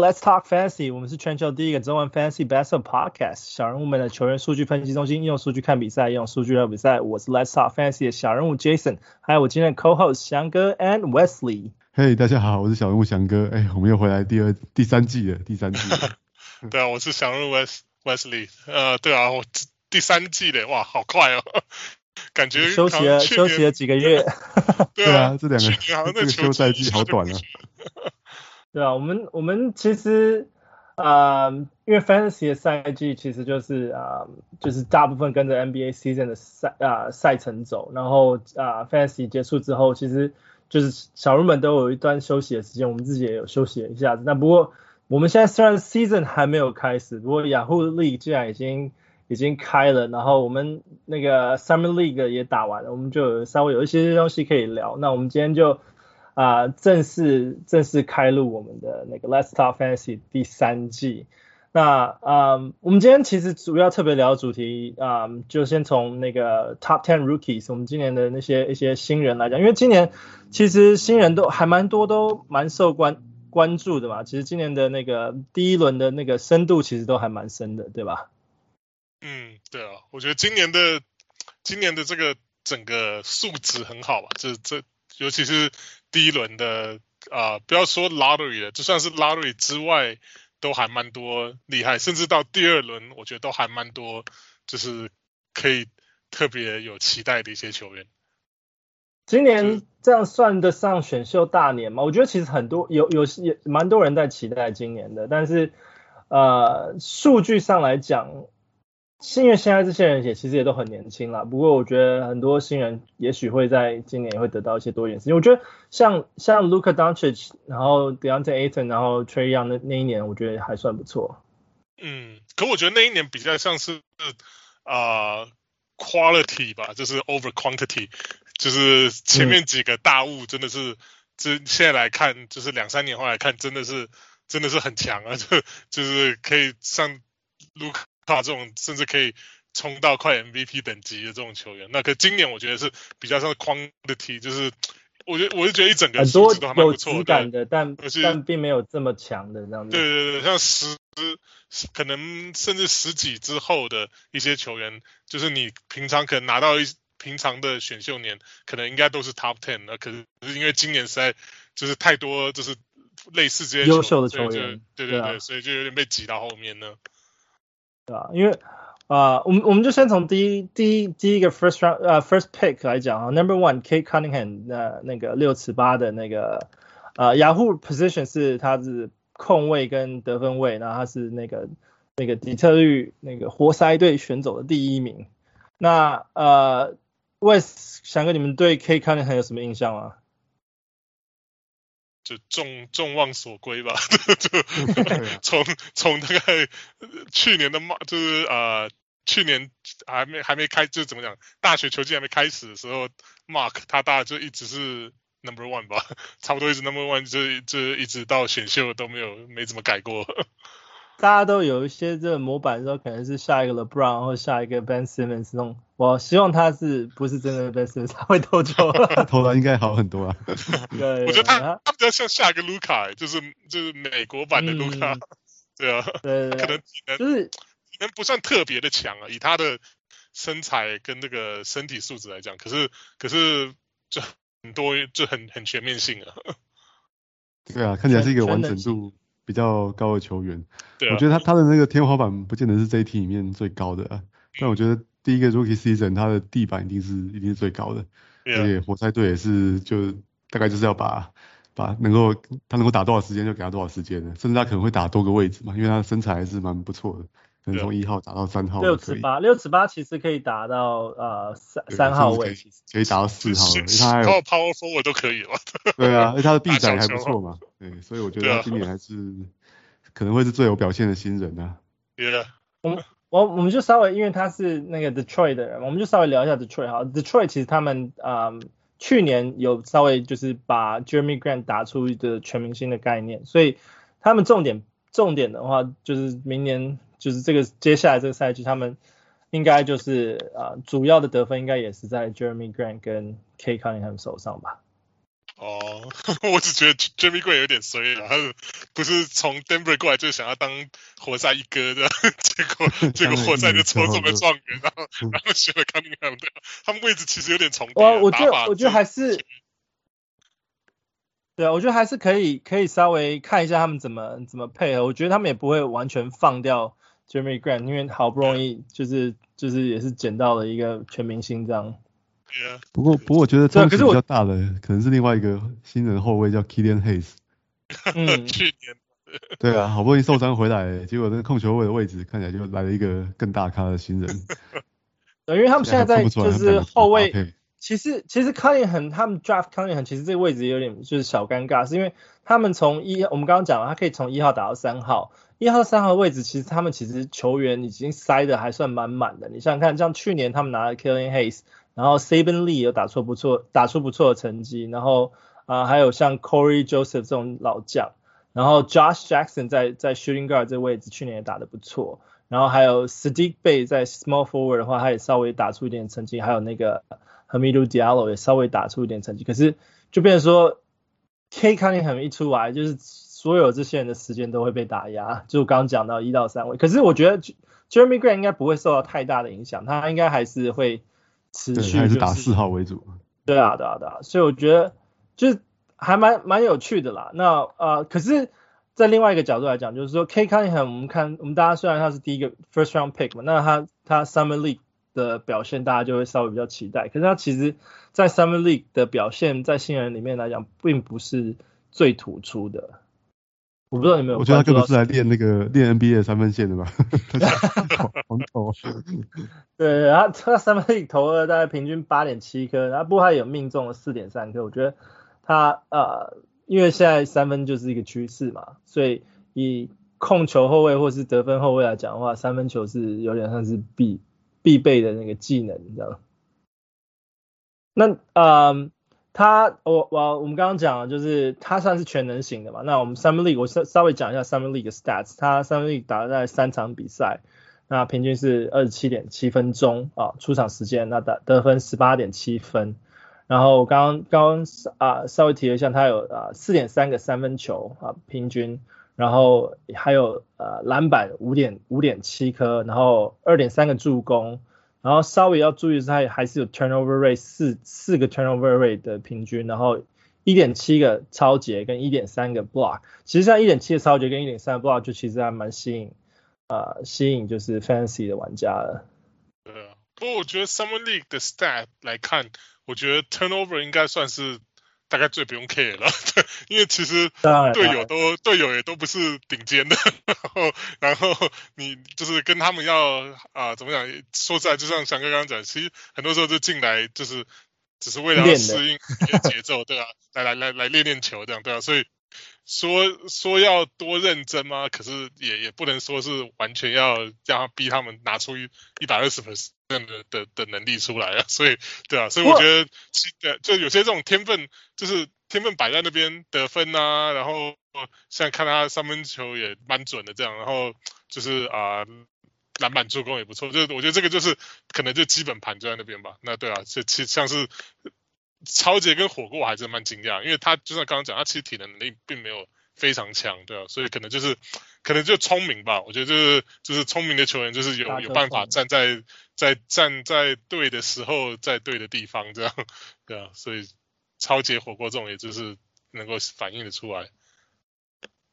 Let's talk fantasy。我们是全球第一个中文 fantasy basketball podcast。小人物们的球员数据分析中心，用数据看比赛，用数据聊比赛。我是 Let's talk fantasy 的小人物 Jason，还有我今天的 co-host 翔哥 and Wesley。Hey，大家好，我是小人物翔哥。哎，我们又回来第二、第三季了，第三季。对啊，我是小人物 Wes Wesley。呃，对啊，我第三季嘞，哇，好快哦，感觉休息了休息了几个月。对啊，这两个这个休赛季好短啊。对啊，我们我们其实啊、呃，因为 Fantasy 的赛季其实就是啊、呃，就是大部分跟着 NBA season 的赛啊、呃、赛程走，然后啊、呃、Fantasy 结束之后，其实就是小人物们都有一段休息的时间，我们自己也有休息了一下子。那不过我们现在虽然 season 还没有开始，不过 Yahoo League 既然已经已经开了，然后我们那个 Summer League 也打完了，我们就稍微有一些东西可以聊。那我们今天就。啊、正式正式开录我们的那个 Let's Talk Fantasy 第三季。那啊、我们今天其实主要特别聊主题啊、就先从那个 Top Ten Rookies，我们今年的那些一些新人来讲，因为今年其实新人都还蛮多，都蛮受关关注的嘛。其实今年的那个第一轮的那个深度其实都还蛮深的，对吧？嗯，对啊，我觉得今年的今年的这个整个素质很好吧，这这尤其是。第一轮的啊、呃，不要说 lottery 了，就算是 lottery 之外，都还蛮多厉害，甚至到第二轮，我觉得都还蛮多，就是可以特别有期待的一些球员。今年这样算得上选秀大年吗？我觉得其实很多有有也蛮多人在期待今年的，但是呃，数据上来讲。因为现在这些人也其实也都很年轻啦，不过我觉得很多新人也许会在今年也会得到一些多一点时间。我觉得像像 Luka Doncic，然后 De'Anthony Ayton，然后 Trae Young 那那一年，我觉得还算不错。嗯，可我觉得那一年比较像是啊、呃、quality 吧，就是 over quantity，就是前面几个大物真的是，这、嗯、现在来看，就是两三年后来看，真的是真的是很强啊，就就是可以上 Luka。他这种甚至可以冲到快 MVP 等级的这种球员，那可今年我觉得是比较像框的题，就是我觉得我就觉得一整个很多都还蛮不错的，有质感的，但但并没有这么强的这样子。对对对，像十可能甚至十几之后的一些球员，就是你平常可能拿到一平常的选秀年，可能应该都是 Top Ten 那，可是因为今年实在就是太多就是类似这些优秀的球员，对对对，对啊，所以就有点被挤到后面呢。对吧？因为啊、我们我们就先从第一第一第一个 first round 呃 first pick 来讲啊，number one Cade Cunningham 那那个六尺八的那个呃 Yahoo position 是他是控卫跟得分卫，然后他是那个那个底特律那个活塞队选走的第一名。那呃，Wes 翔哥，你们对 Cade Cunningham 有什么印象吗？就众众望所归吧，就 从从大概去年的嘛，就是呃去年还没还没开，就怎么讲，大学球季还没开始的时候，Mark 他大就一直是 Number One 吧，差不多一直 Number One，就就一直到选秀都没有没怎么改过。大家都有一些这个模板的时候，可能是下一个 LeBron 或下一个 Ben Simmons 那种。我希望他是不是真的 Ben Simmons，他会投球，投篮应该好很多啊。对，我觉得他他比较像下一个 Luka，就是就是美国版的 Luka，嗯。对啊，对，对，对，可能体能就是体能不算特别的强啊，以他的身材跟那个身体素质来讲，可是可是就很多就很很全面性啊。对啊，看起来是一个完整度。比较高的球员，对啊，我觉得他他的那个天花板不见得是这一题里面最高的啊，但我觉得第一个 Rookie Season 他的地板一定是一定是最高的，而且活塞队也是就大概就是要把把能够他能够打多少时间就给他多少时间的，甚至他可能会打多个位置嘛，因为他的身材还是蛮不错的，可能从一号打到三号，六尺八六尺八其实可以打到呃三三号位，可以打到四号，因为他还有 Power Forward 都可以了，对啊，因为他的臂展还不错嘛。对，所以我觉得他今年还是可能会是最有表现的新人啊。对啊，我们我我们就稍微因为他是那个 Detroit 的人，我们就稍微聊一下 Detroit 哈。Detroit 其实他们啊、嗯、去年有稍微就是把 Jeremy Grant 打出一个全明星的概念，所以他们重点重点的话就是明年就是这个接下来这个赛季，他们应该就是啊主要的得分应该也是在 Jeremy Grant 跟 Cade Cunningham 手上吧。哦，我只觉得 Jeremy Grant 有点衰啊，他不是从 Denver 过来就想要当活塞一哥的，结果 结果活塞就抽中了状元，然后然后选了 Cunningham 的，他们位置其实有点重叠。我我觉得我觉得还是，对啊，我觉得还是可以可以稍微看一下他们怎么怎么配合，我觉得他们也不会完全放掉 Jerami Grant，因为好不容易就是就是也是捡到了一个全明星这样。不过，不过我觉得这个比较大的可能是另外一个新人后卫叫 Killian Hayes。嗯，去年。对啊，好不容易受伤回来，结果那个控球位的位置看起来就来了一个更大咖的新人。对，因为他们现在在就是后卫，其实其实 Cunningham 他们 draft Cunningham 其实这个位置有点就是小尴尬，是因为他们从一我们刚刚讲了，他可以从一号打到三号，一号三号位置其实他们其实球员已经塞的还算满满的。你想想看，像去年他们拿了 Killian Hayes。然后 Saben Lee 有打出不错，打出不错的成绩。然后啊、呃，还有像 Corey Joseph 这种老将。然后 Josh Jackson 在在 Shooting Guard 这位置去年也打得不错。然后还有 Saddiq Bey 在 Small Forward 的话，他也稍微打出一点成绩。还有那个 Hamidou Diallo 也稍微打出一点成绩。可是就变成说，Cade Cunningham 一出来，就是所有这些人的时间都会被打压。就刚刚讲到一到三位。可是我觉得 Jeremy Grant 应该不会受到太大的影响，他应该还是会。持续、就是、还是打四号为主。对啊，对啊，对啊，所以我觉得就是还蛮蛮有趣的啦。那呃，可是，在另外一个角度来讲，就是说，Cade Cunningham，我们看我们大家虽然他是第一个 first round pick 嘛，那他他 Summer League 的表现大家就会稍微比较期待。可是他其实，在 Summer League 的表现，在新人里面来讲，并不是最突出的。我不知道你有没有，我觉得他根本是来练那个练 NBA 的三分线的吧。黄头。对，然后他三分线投了大概平均八点七颗，然后不过他有命中了四点三颗。我觉得他呃，因为现在三分就是一个趋势嘛，所以以控球后卫或是得分后卫来讲的话，三分球是有点像是必必备的那个技能，你知道吗？那呃。他我我我们刚刚讲，就是他算是全能型的嘛。那我们 s u m m e League 我稍稍微讲一下 s u m m e League 的 stats。他 s u m m e League 打了在三场比赛，那平均是二十七点七分钟啊，出场时间那得得分十八点七分。然后刚刚刚啊稍微提了一下，他有啊四点三个三分球啊平均，然后还有呃篮板五点五点七颗，然后二点三个助攻。然后稍微要注意的是，他还是有 turnover rate 四四个 turnover rate 的平均，然后一点七个超节跟一点三个 block。其实像一点七个超节跟一点三 block 就其实还蛮吸引啊、呃，吸引就是 fancy 的玩家的。对啊，不过我觉得 Summer League 的 stat 来看，我觉得 turnover 应该算是。大概最不用 care 了，因为其实队友都队友也都不是顶尖的，然后然后你就是跟他们要啊、呃、怎么讲？说实在，就像翔哥刚刚讲，其实很多时候就进来就是只是为了要适应节奏，对啊，来来来来练练球这样，对啊，所以说说要多认真吗？可是也也不能说是完全要让他逼他们拿出一一百二十分。这样的的的能力出来啊，所以对啊，所以我觉得就有些这种天分，就是天分摆在那边得分啊，然后像看他三分球也蛮准的这样，然后就是啊篮板助攻也不错，就我觉得这个就是可能就基本盘就在那边吧。那对啊，这其实像是抄截跟火锅我还是蛮惊讶，因为他就像刚刚讲，他其实体能能力并没有非常强，对啊，所以可能就是可能就聪明吧。我觉得就是就是聪明的球员就是有有办法站在。在站在对的时候，在对的地方，这样，对啊，所以抄截火锅这种，也就是能够反映的出来。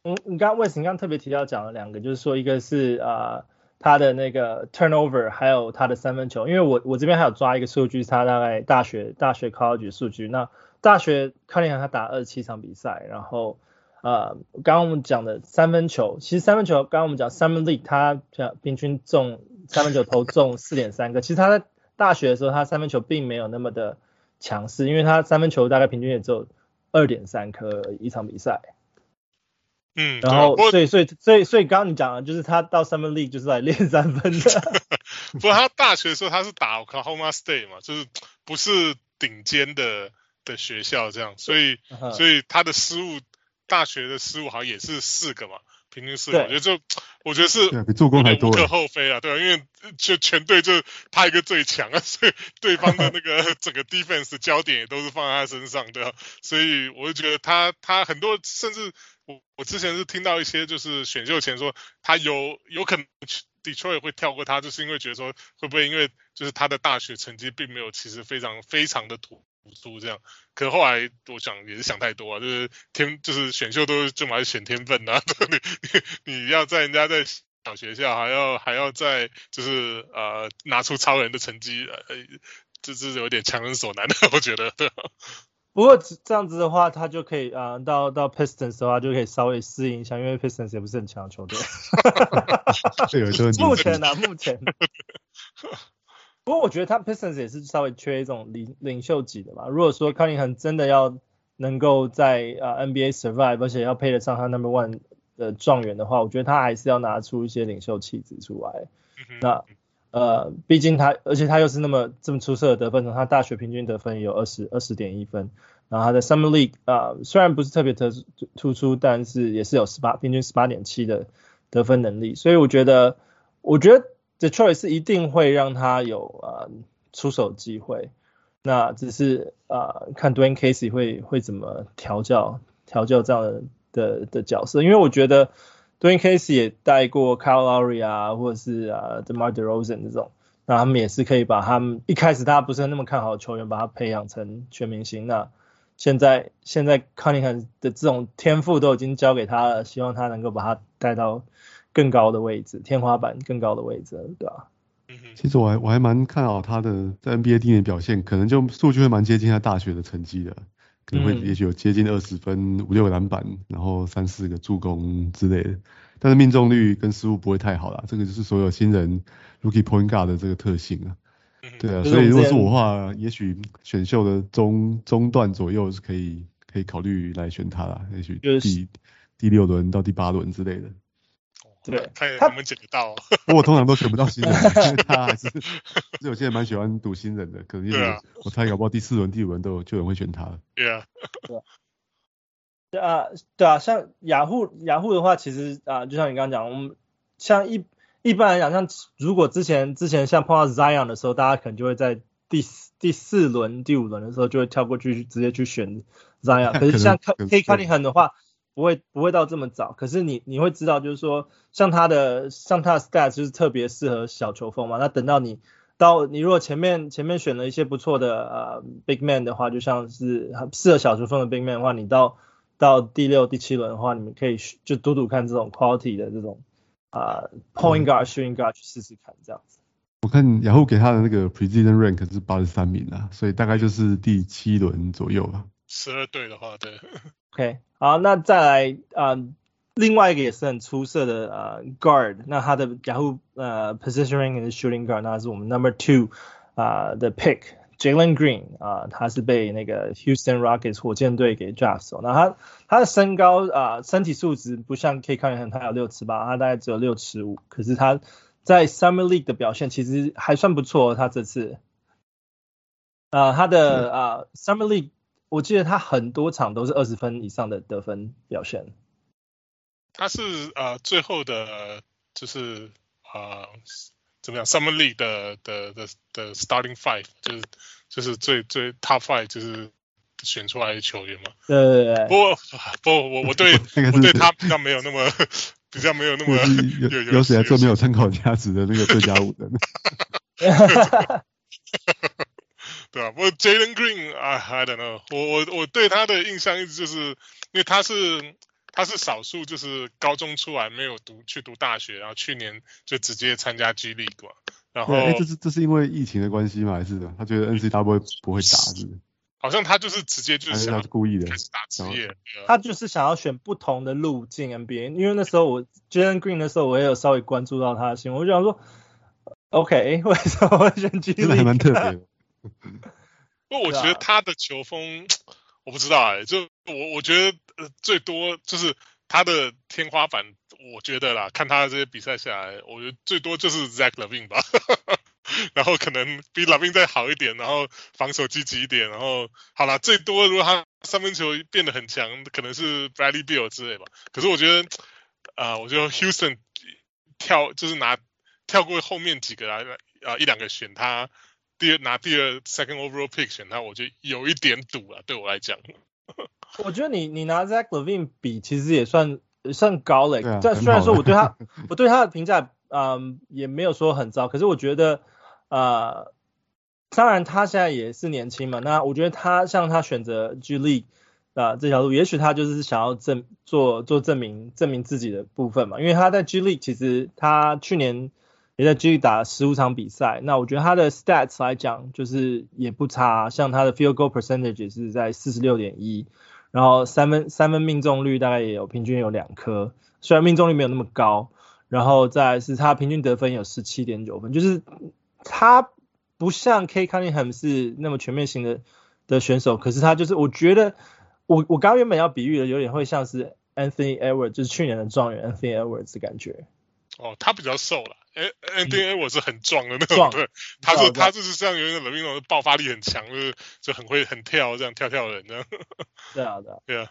嗯，你刚刚为什么刚刚特别提到讲了两个，就是说一个是啊、呃、他的那个 turnover，还有他的三分球，因为我我这边还有抓一个数据，是他大概大学大学 college 数据，那大学看一下他打二十七场比赛，然后。呃，刚刚我们讲的三分球，其实三分球，刚刚我们讲 Summer League，他平均中三分球投中四点三个。其实他在大学的时候，他三分球并没有那么的强势，因为他三分球大概平均也只有二点三颗一场比赛。嗯，然后所以所以所以所以刚刚你讲的就是他到 Summer League 就是来练三分的。不过他大学的时候他是打 Oklahoma State 嘛，就是不是顶尖的的学校这样，所以所以他的失误。大学的失误好像也是四个嘛，平均四个，我觉得就我觉得是比助攻还多，无可厚非啊，对啊，因为就全队就他一个最强啊，所以对方的那个 整个 defense 焦点也都是放在他身上，对啊，所以我就觉得他他很多甚至我我之前是听到一些就是选秀前说他有有可能 Detroit 会跳过他，就是因为觉得说会不会因为就是他的大学成绩并没有其实非常非常的突出这样，可后来我想也是想太多啊，就是天就是选秀都就嘛是选天分啊，你你要在人家在小学校还要还要在就是呃拿出超人的成绩，呃这是有点强人所难的，我觉得。对不过这样子的话，他就可以啊、呃、到到 Pistons 的话就可以稍微适应一下，因为 Pistons 也不是很强的球队。目前呢、啊，目前。不过我觉得他 Pistons 也是稍微缺一种领领袖级的吧。如果说 Cunningham 真的要能够在啊 NBA survive，而且要配得上他 Number One 的状元的话，我觉得他还是要拿出一些领袖气质出来。那呃，毕竟他，而且他又是那么这么出色的得分，他大学平均得分有二十二十点一分，然后他在 Summer League 啊、呃，虽然不是特别特突出，但是也是有十八平均十八点七的得分能力，所以我觉得，我觉得。Detroit 是一定会让他有呃出手机会，那只是呃看 Dwayne Casey 会会怎么调教调教这样的的的角色，因为我觉得 Dwane Casey 也带过 Kyle Lowry 啊，或者是啊 DeMar DeRozan 这种，那他们也是可以把他们一开始大家不是那么看好的球员，把他培养成全明星。那现在现在 Cunningham 的这种天赋都已经交给他了，希望他能够把他带到。更高的位置，天花板更高的位置，对吧？其实我还我还蛮看好他的在 NBA 第一年表现，可能就数据会蛮接近他大学的成绩的，可能会也许有接近二十分、五六个篮板，然后三四个助攻之类的。但是命中率跟失误不会太好啦，这个就是所有新人 Rookie Point Guard 的这个特性啊。对啊，所以如果是我的话，也许选秀的中中段左右是可以可以考虑来选他啦，也许第、就是、第六轮到第八轮之类的。对，看他们捡得到。不过我通常都选不到新人，因 为 他还是，是有些人蛮喜欢赌新人的，可能因为我猜搞不好第四轮、第五轮都有就有人会选他。对啊。对啊，对啊，像雅虎雅虎的话，其实啊，就像你刚刚讲，我们像一一般来讲，像如果之前之前像碰到 Zion 的时候，大家可能就会在第第四轮、第五轮的时候就会跳过去直接去选 Zion，可是像 Cade Cunningham 的话。不会不会到这么早，可是你你会知道，就是说像他的像他的 stats 就是特别适合小球风嘛。那等到你到你如果前面前面选了一些不错的呃 big man 的话，就像是适合小球风的 big man 的话，你到到第六第七轮的话，你们可以就赌赌看这种 quality 的这种啊、呃、point guard shooting guard 去试试看这样子。我看雅虎给他的那个 preseason rank 是八十三名啊，所以大概就是第七轮左右吧。十二队的话，对。OK，好，那再来啊、呃，另外一个也是很出色的呃 guard，那他的 Yahoo 呃 positioning 的 shooting guard，那是我们 number two 啊、呃、的 pick Jalen Green 啊、呃，他是被那个 Houston Rockets 火箭队给 draft 走，那他他的身高啊、呃、身体素质不像可以看很他有六尺八，他大概只有六尺五，可是他在 Summer League 的表现其实还算不错，他这次啊、呃、他的啊、呃、Summer League。我记得他很多场都是二十分以上的得分表现。他是呃最后的，就是呃怎么样，Summer League 的的的的 Starting Five，就是就是最最 Top Five，就是选出来的球员嘛。对对对。不过不，我 我对我对他比较没有那么比较没有那么有有有谁来做没有参考价值的那个最佳五人。对啊，不过 Jalen Green 啊，I don't know，我我我对他的印象一直就是，因为他是他是少数就是高中出来没有读去读大学，然后去年就直接参加 G League 嘛，然后哎，这是这是因为疫情的关系吗？还是他觉得 NCAA 不会打是不是？好像他就是直接就是想他是故意的开始打职业，他就是想要选不同的路径 NBA，因为那时候我 Jalen Green 的时候我也有稍微关注到他的新闻，我就想说，OK，为什么会选 G League？真的还蛮特别的。不过我觉得他的球风，啊、我不知道哎、欸，就我我觉得呃最多就是他的天花板，我觉得啦，看他的这些比赛下来，我觉得最多就是 Zach Levine 吧，然后可能比 LaVine 再好一点，然后防守积极一点，然后好啦，最多如果他三分球变得很强，可能是 Bradley Beal 之类吧。可是我觉得啊、呃，我觉得 Houston 跳，就是拿跳过后面几个来啊一两个选他，第二拿第二 second overall pick 选他，我就有一点赌了，对我来讲。我觉得你你拿 Zach Levine 比，其实也算算高了。但虽然说我对他 我对他的评价，嗯，也没有说很糟，可是我觉得，呃，当然他现在也是年轻嘛。那我觉得他像他选择 G League 啊这条路，也许他就是想要证做做证明证明自己的部分嘛。因为他在 G League 其实他去年也在继续打十五场比赛，那我觉得他的 stats 来讲就是也不差，像他的 field goal percentage 是在四十六点一。然后三分三分命中率大概也有平均有两颗，虽然命中率没有那么高，然后再是他平均得分有十七点九分，就是他不像 K Cunningham 是那么全面型的的选手，可是他就是我觉得我我刚原本要比喻的有点会像是 Anthony Edwards，就是去年的状元 Anthony Edwards 的感觉。哦，他比较瘦了。哎，Anthony Edwards 是很壮的那种，对，他是他就是像有点 LaVine 那种爆发力很强，就是就很会很跳这样跳跳人这样。对啊，对啊，对啊。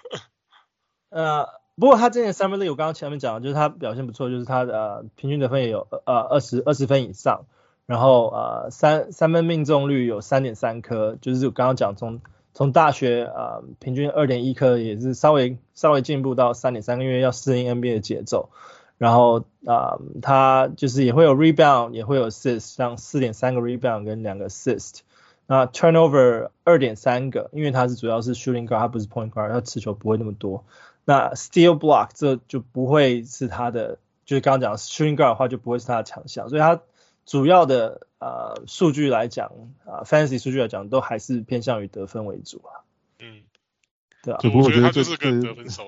呃，不过他今年 Summer League 我刚刚前面讲的就是他表现不错，就是他的、呃、平均得分也有呃二十二十分以上，然后呃三三分命中率有三点三颗，就是我刚刚讲从从大学呃平均二点一颗也是稍微稍微进步到三点三个，因为要适应 NBA 的节奏。然后啊、呃，他就是也会有 rebound，也会有 assist，像四点三个 rebound 跟两个 assist。那 turnover 二点三个，因为他是主要是 shooting guard，他不是 point guard，他持球不会那么多。那 steal block 这就不会是他的，就是刚刚讲 shooting guard 的话就不会是他的强项，所以他主要的呃数据来讲啊、呃、fantasy 数据来讲都还是偏向于得分为主啊。嗯，对啊。不过我觉得他就是个得分手。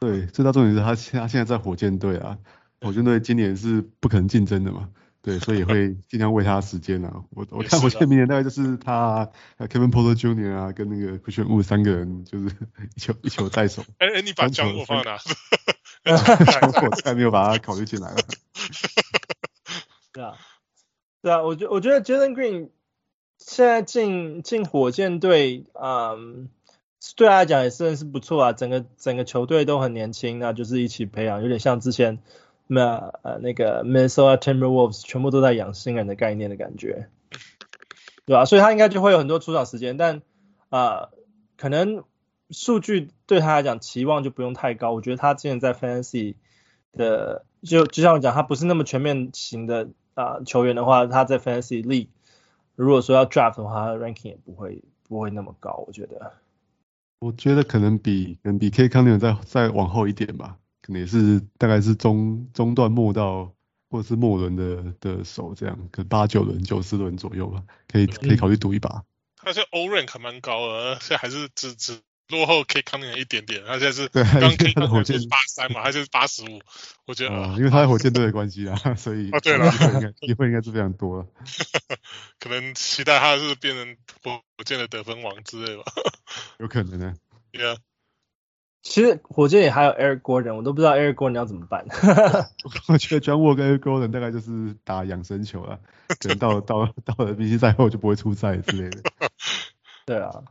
对，最大重点是他现他现在在火箭队啊，火箭队今年是不可能竞争的嘛，对，所以也会 尽量为他时间啊。我我看火箭明年大概就是他 Kevin Porter Jr. 啊，跟那个 Christian Wood 三个人就是一球一球在手。哎哎，你把江沃放哪？我还没有把他考虑进来了。对啊，对啊，我觉我觉得 Jalen Green 现在进进火箭队，嗯。对他来讲也算是不错啊，整个整个球队都很年轻，那就是一起培养，有点像之前那呃那个 Minnesota Timberwolves 全部都在养新人的概念的感觉，对吧？所以他应该就会有很多出场时间，但啊、呃、可能数据对他来讲期望就不用太高。我觉得他之前在 Fantasy 的就就像我讲，他不是那么全面型的啊、球员的话，他在 Fantasy League 如果说要 Draft 的话，他的 Ranking 也不会不会那么高，我觉得。我觉得可能比可能比 K 康宁再再往后一点吧，可能也是大概是中中段末到或者是末轮的的手这样，可能八九轮九十轮左右吧，可以可以考虑赌一把。他现在 O rank 蛮高的，现在还是只只落后 Cade Cunningham 一点点，他现在是刚 Cade Cunningham 是八三嘛，他现在八十五，我觉得、呃、因为他在火箭队的关系啊，所以啊对了，机会应该机会应该是非常多了，可能期待他是变成火箭的得分王之类吧。有可能呢。Yeah. 其实火箭也还有 Eric Gordon，我都不知道 Eric Gordon 要怎么办。我觉得 John Wall 跟 Eric Gordon 大概就是打养生球了，可能到到到了明星赛后就不会出赛之类的。对啊。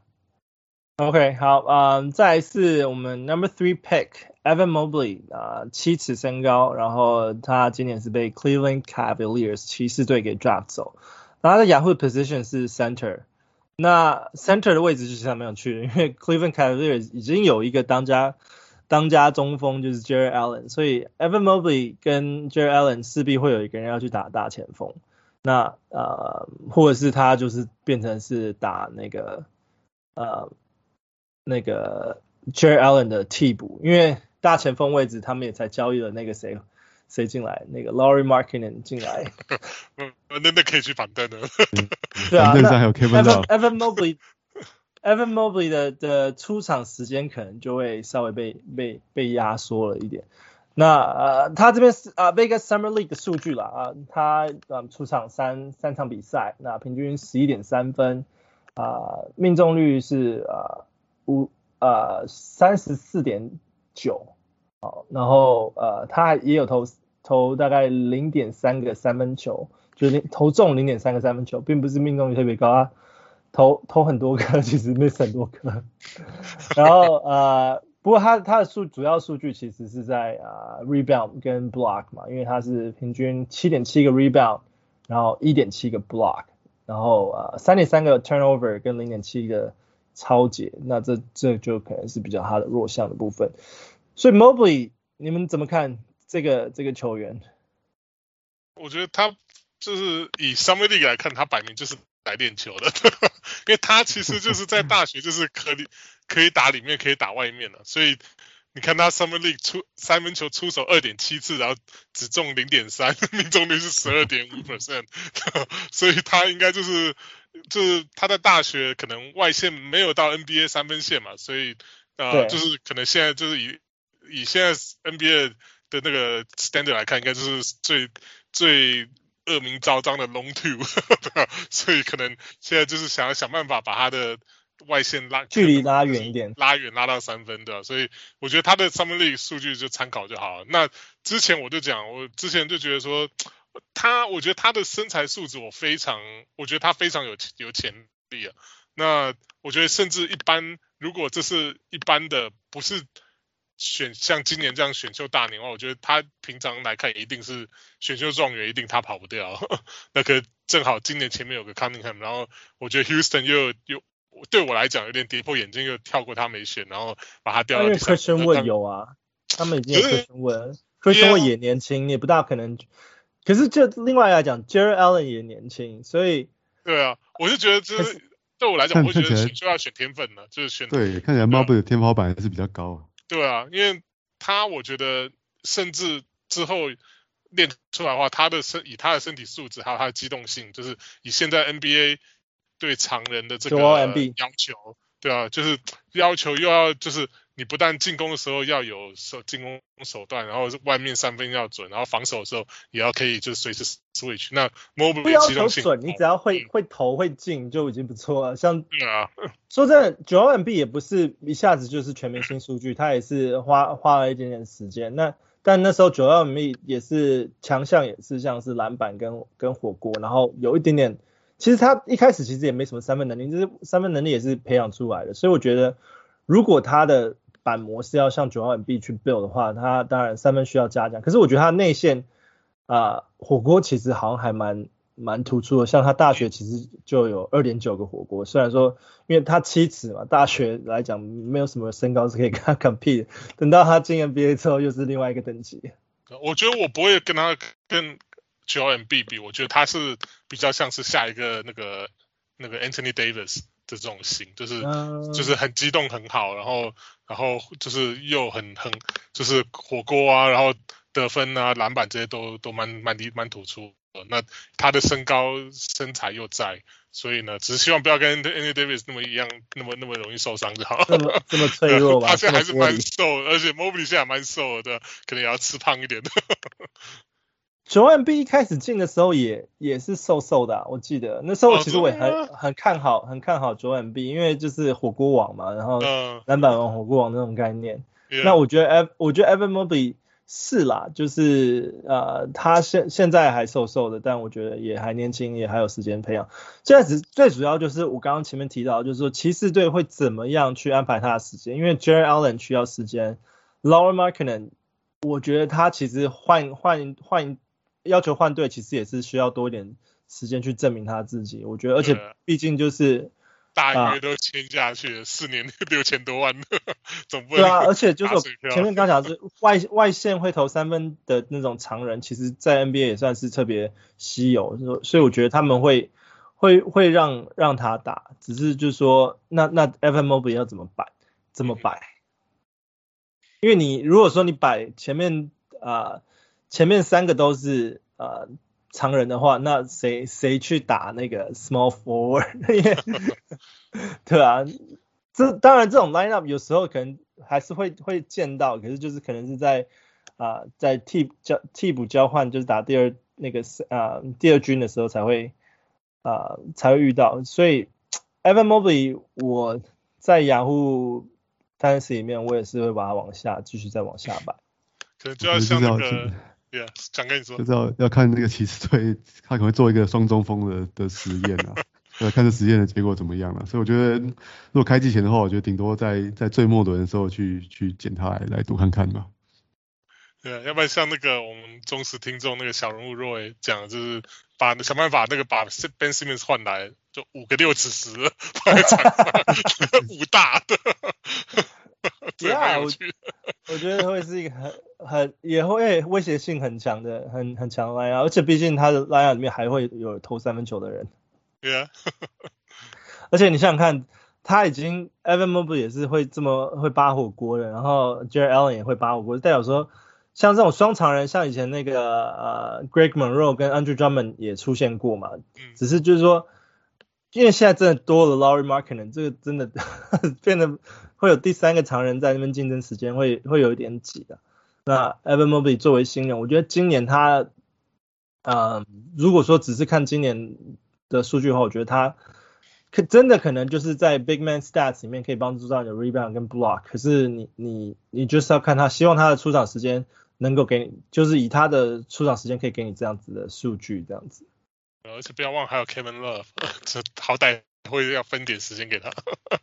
OK，好，嗯、um,，再来是我们 Number Three Pick Evan Mobley 啊、呃，七尺身高，然后他今年是被 Cleveland Cavaliers 骑士队给 draft 走，然后他的 Yahoo position 是 Center。那 center 的位置就是他没有去，因为 Cleveland Cavaliers 已经有一个当家当家中锋就是 Jerry Allen，所以 Evan Mobley 跟 Jerry Allen 势必会有一个人要去打大前锋。那呃，或者是他就是变成是打那个呃那个 Jerry Allen 的替补，因为大前锋位置他们也才交易了那个谁。谁进来？那个 Lauri Markkanen 进来，那那可以去板凳的。对啊，板凳上还有 Kevin Evan Mobley，Evan Mobley 的的出场时间可能就会稍微被被被压缩了一点。那呃，他这边是啊，Vegas Summer League 的数据了啊，他呃出场三三场比赛，那平均十一点三分啊，命中率是啊五呃三十四点九，好，然后呃他也有投。投大概零点三个三分球，就是投中零点三个三分球，并不是命中率特别高啊，投投很多个，其实 miss 很多个。然后呃不过他他的数主要数据其实是在啊、rebound 跟 block 嘛，因为他是平均七点七个 rebound，然后一点七个 block，然后啊三点三个 turnover 跟零点七个超解，那这这就可能是比较他的弱项的部分。所以 Mobley 你们怎么看这个这个球员？我觉得他就是以 Summer League 来看，他摆明就是来练球的，因为他其实就是在大学就是可以。可以打里面，可以打外面的，所以你看他 Summer League 出三分球出手二点七次，然后只中零点三，命中率是十二点五 percent，所以他应该就是就是他在大学可能外线没有到 NBA 三分线嘛，所以呃就是可能现在就是以以现在 NBA 的那个 standard 来看，应该就是最最恶名昭彰的 long two，所以可能现在就是想要想办法把他的。外线拉距离拉远一点，拉远拉到三分，对吧？所以我觉得他的 Summer League 数据就参考就好了。那之前我就讲，我之前就觉得说他，我觉得他的身材素质我非常，我觉得他非常有有潜力啊。那我觉得甚至一般，如果这是一般的，不是选像今年这样选秀大年的话，我觉得他平常来看一定是选秀状元，一定他跑不掉。那可正好今年前面有个 Cunningham，然后我觉得 Houston 又又。对我来讲有点跌破眼镜，又跳过他没选，然后把他调到第三。Christian Wood 有啊，他们已经有 Christian Wood，Christian Wood 也年轻，也不大可能。可是就另外来讲，Jarrett Allen 也年轻，所以对啊，我是觉得就是对我来讲，我会觉得选就要选天分了，就是选对，看起来 Mobley 的天花板还是比较高。对啊，因为他我觉得甚至之后练出来的话，他的身以他的身体素质还有他的机动性，就是以现在 NBA。对常人的这个要求，对啊，就是要求又要就是你不但进攻的时候要有手进攻手段，然后外面三分要准，然后防守的时候也要可以就是随时 switch。那 Mobley 不要求准，你只要会、嗯、会投会进就已经不错了。像啊，说真的，Joel Embiid 也不是一下子就是全明星数据，他也是花花了一点点时间。那但那时候 Joel Embiid 也是强项，也是像是篮板跟跟火锅，然后有一点点。其实他一开始其实也没什么三分能力，就是三分能力也是培养出来的。所以我觉得，如果他的板模是要像 Joel Embiid 去 build 的话，他当然三分需要加强。可是我觉得他内线啊、呃，火锅其实好像还蛮蛮突出的。像他大学其实就有二点九个火锅，虽然说因为他七尺嘛，大学来讲没有什么身高是可以跟他 compete。等到他进 NBA 之后，又是另外一个等级。我觉得我不会跟他跟。Joel Embiid，我觉得他是比较像是下一个那个那个 Anthony Davis 的这种型，就是、uh... 就是很激动很好，然后然后就是又很很就是火锅啊，然后得分啊、篮板这些都都蛮蛮蛮突出的。那他的身高身材又在，所以呢，只是希望不要跟 Anthony Davis 那么一样，那么那么容易受伤就好。这么这么脆弱吧？他现在还是蛮瘦，而且 Mobley 现在蛮瘦的，可能也要吃胖一点的。Joel Embiid 一开始进的时候也也是瘦瘦的、啊，我记得那时候其实我也很、哦、很看好很看好 Joel Embiid，因为就是火锅王嘛，然后篮板王、火锅王那种概念。嗯、那我觉得 Ev 我觉得 Evan Mobley 是啦，就是呃他现现在还瘦瘦的，但我觉得也还年轻，也还有时间培养。现在只最主要就是我刚刚前面提到，就是说骑士队会怎么样去安排他的时间，因为 Jarrett Allen 需要时间，Lauri Markkanen 我觉得他其实换换换。要求换队其实也是需要多一点时间去证明他自己，我觉得，而且毕竟就是大约都签下去了，四、啊、年六千多万，总不对啊，而且就是前面刚讲的是外外线会投三分的那种常人，其实在 NBA 也算是特别稀有，所以我觉得他们会会会让让他打，只是就是说那那 Evan Mobley 要怎么摆，怎么摆？因为你如果说你摆前面啊。呃前面三个都是呃常人的话，那谁谁去打那个 small forward？对啊，这当然这种 lineup 有时候可能还是会会见到，可是就是可能是在啊、呃、在替交替补交换，就是打第二那个啊、呃、第二军的时候才会啊、呃、才会遇到。所以 Evan Mobley 我在雅虎 Fantasy 里面，我也是会把它往下继续再往下摆，可能就要像那个。对啊，想跟你说，就是要要看那个骑士队，他可能会做一个双中锋的的实验啊。要，看这实验的结果怎么样了。所以我觉得，如果开季前的话，我觉得顶多在在最末轮的时候去去捡它来来赌看看吧。对啊，要不然像那个我们忠实听众那个小人物 Roy 讲的，就是把想办法那个把 Ben Simmons 换来，就五个六尺十 放在场上，五大的。对啊，我我觉得会是一个很很也会威胁性很强的很很强的 lineup，而且毕竟他的 lineup 里面还会有投三分球的人。对啊，而且你想想看，他已经 Evan Mobley 也是会这么会扒火锅的，然后 Jarrett Allen 也会扒火锅，代表说。像这种双常人，像以前那个呃，Greg Monroe 跟 Andrew Drummond 也出现过嘛。只是就是说，因为现在真的多了 Laurie Markkanen，这个真的 变得会有第三个常人在那边竞争时间会会有一点挤的。那 Evan Mobley 作为新人，我觉得今年他，呃，如果说只是看今年的数据的话，我觉得他可真的可能就是在 Big Man Stats 里面可以帮助到你的 Rebound 跟 Block。可是你你你就是要看他，希望他的出场时间。能够给你，就是以他的出场时间可以给你这样子的数据，这样子。而且不要忘还有 Kevin Love，这好歹会要分点时间给他。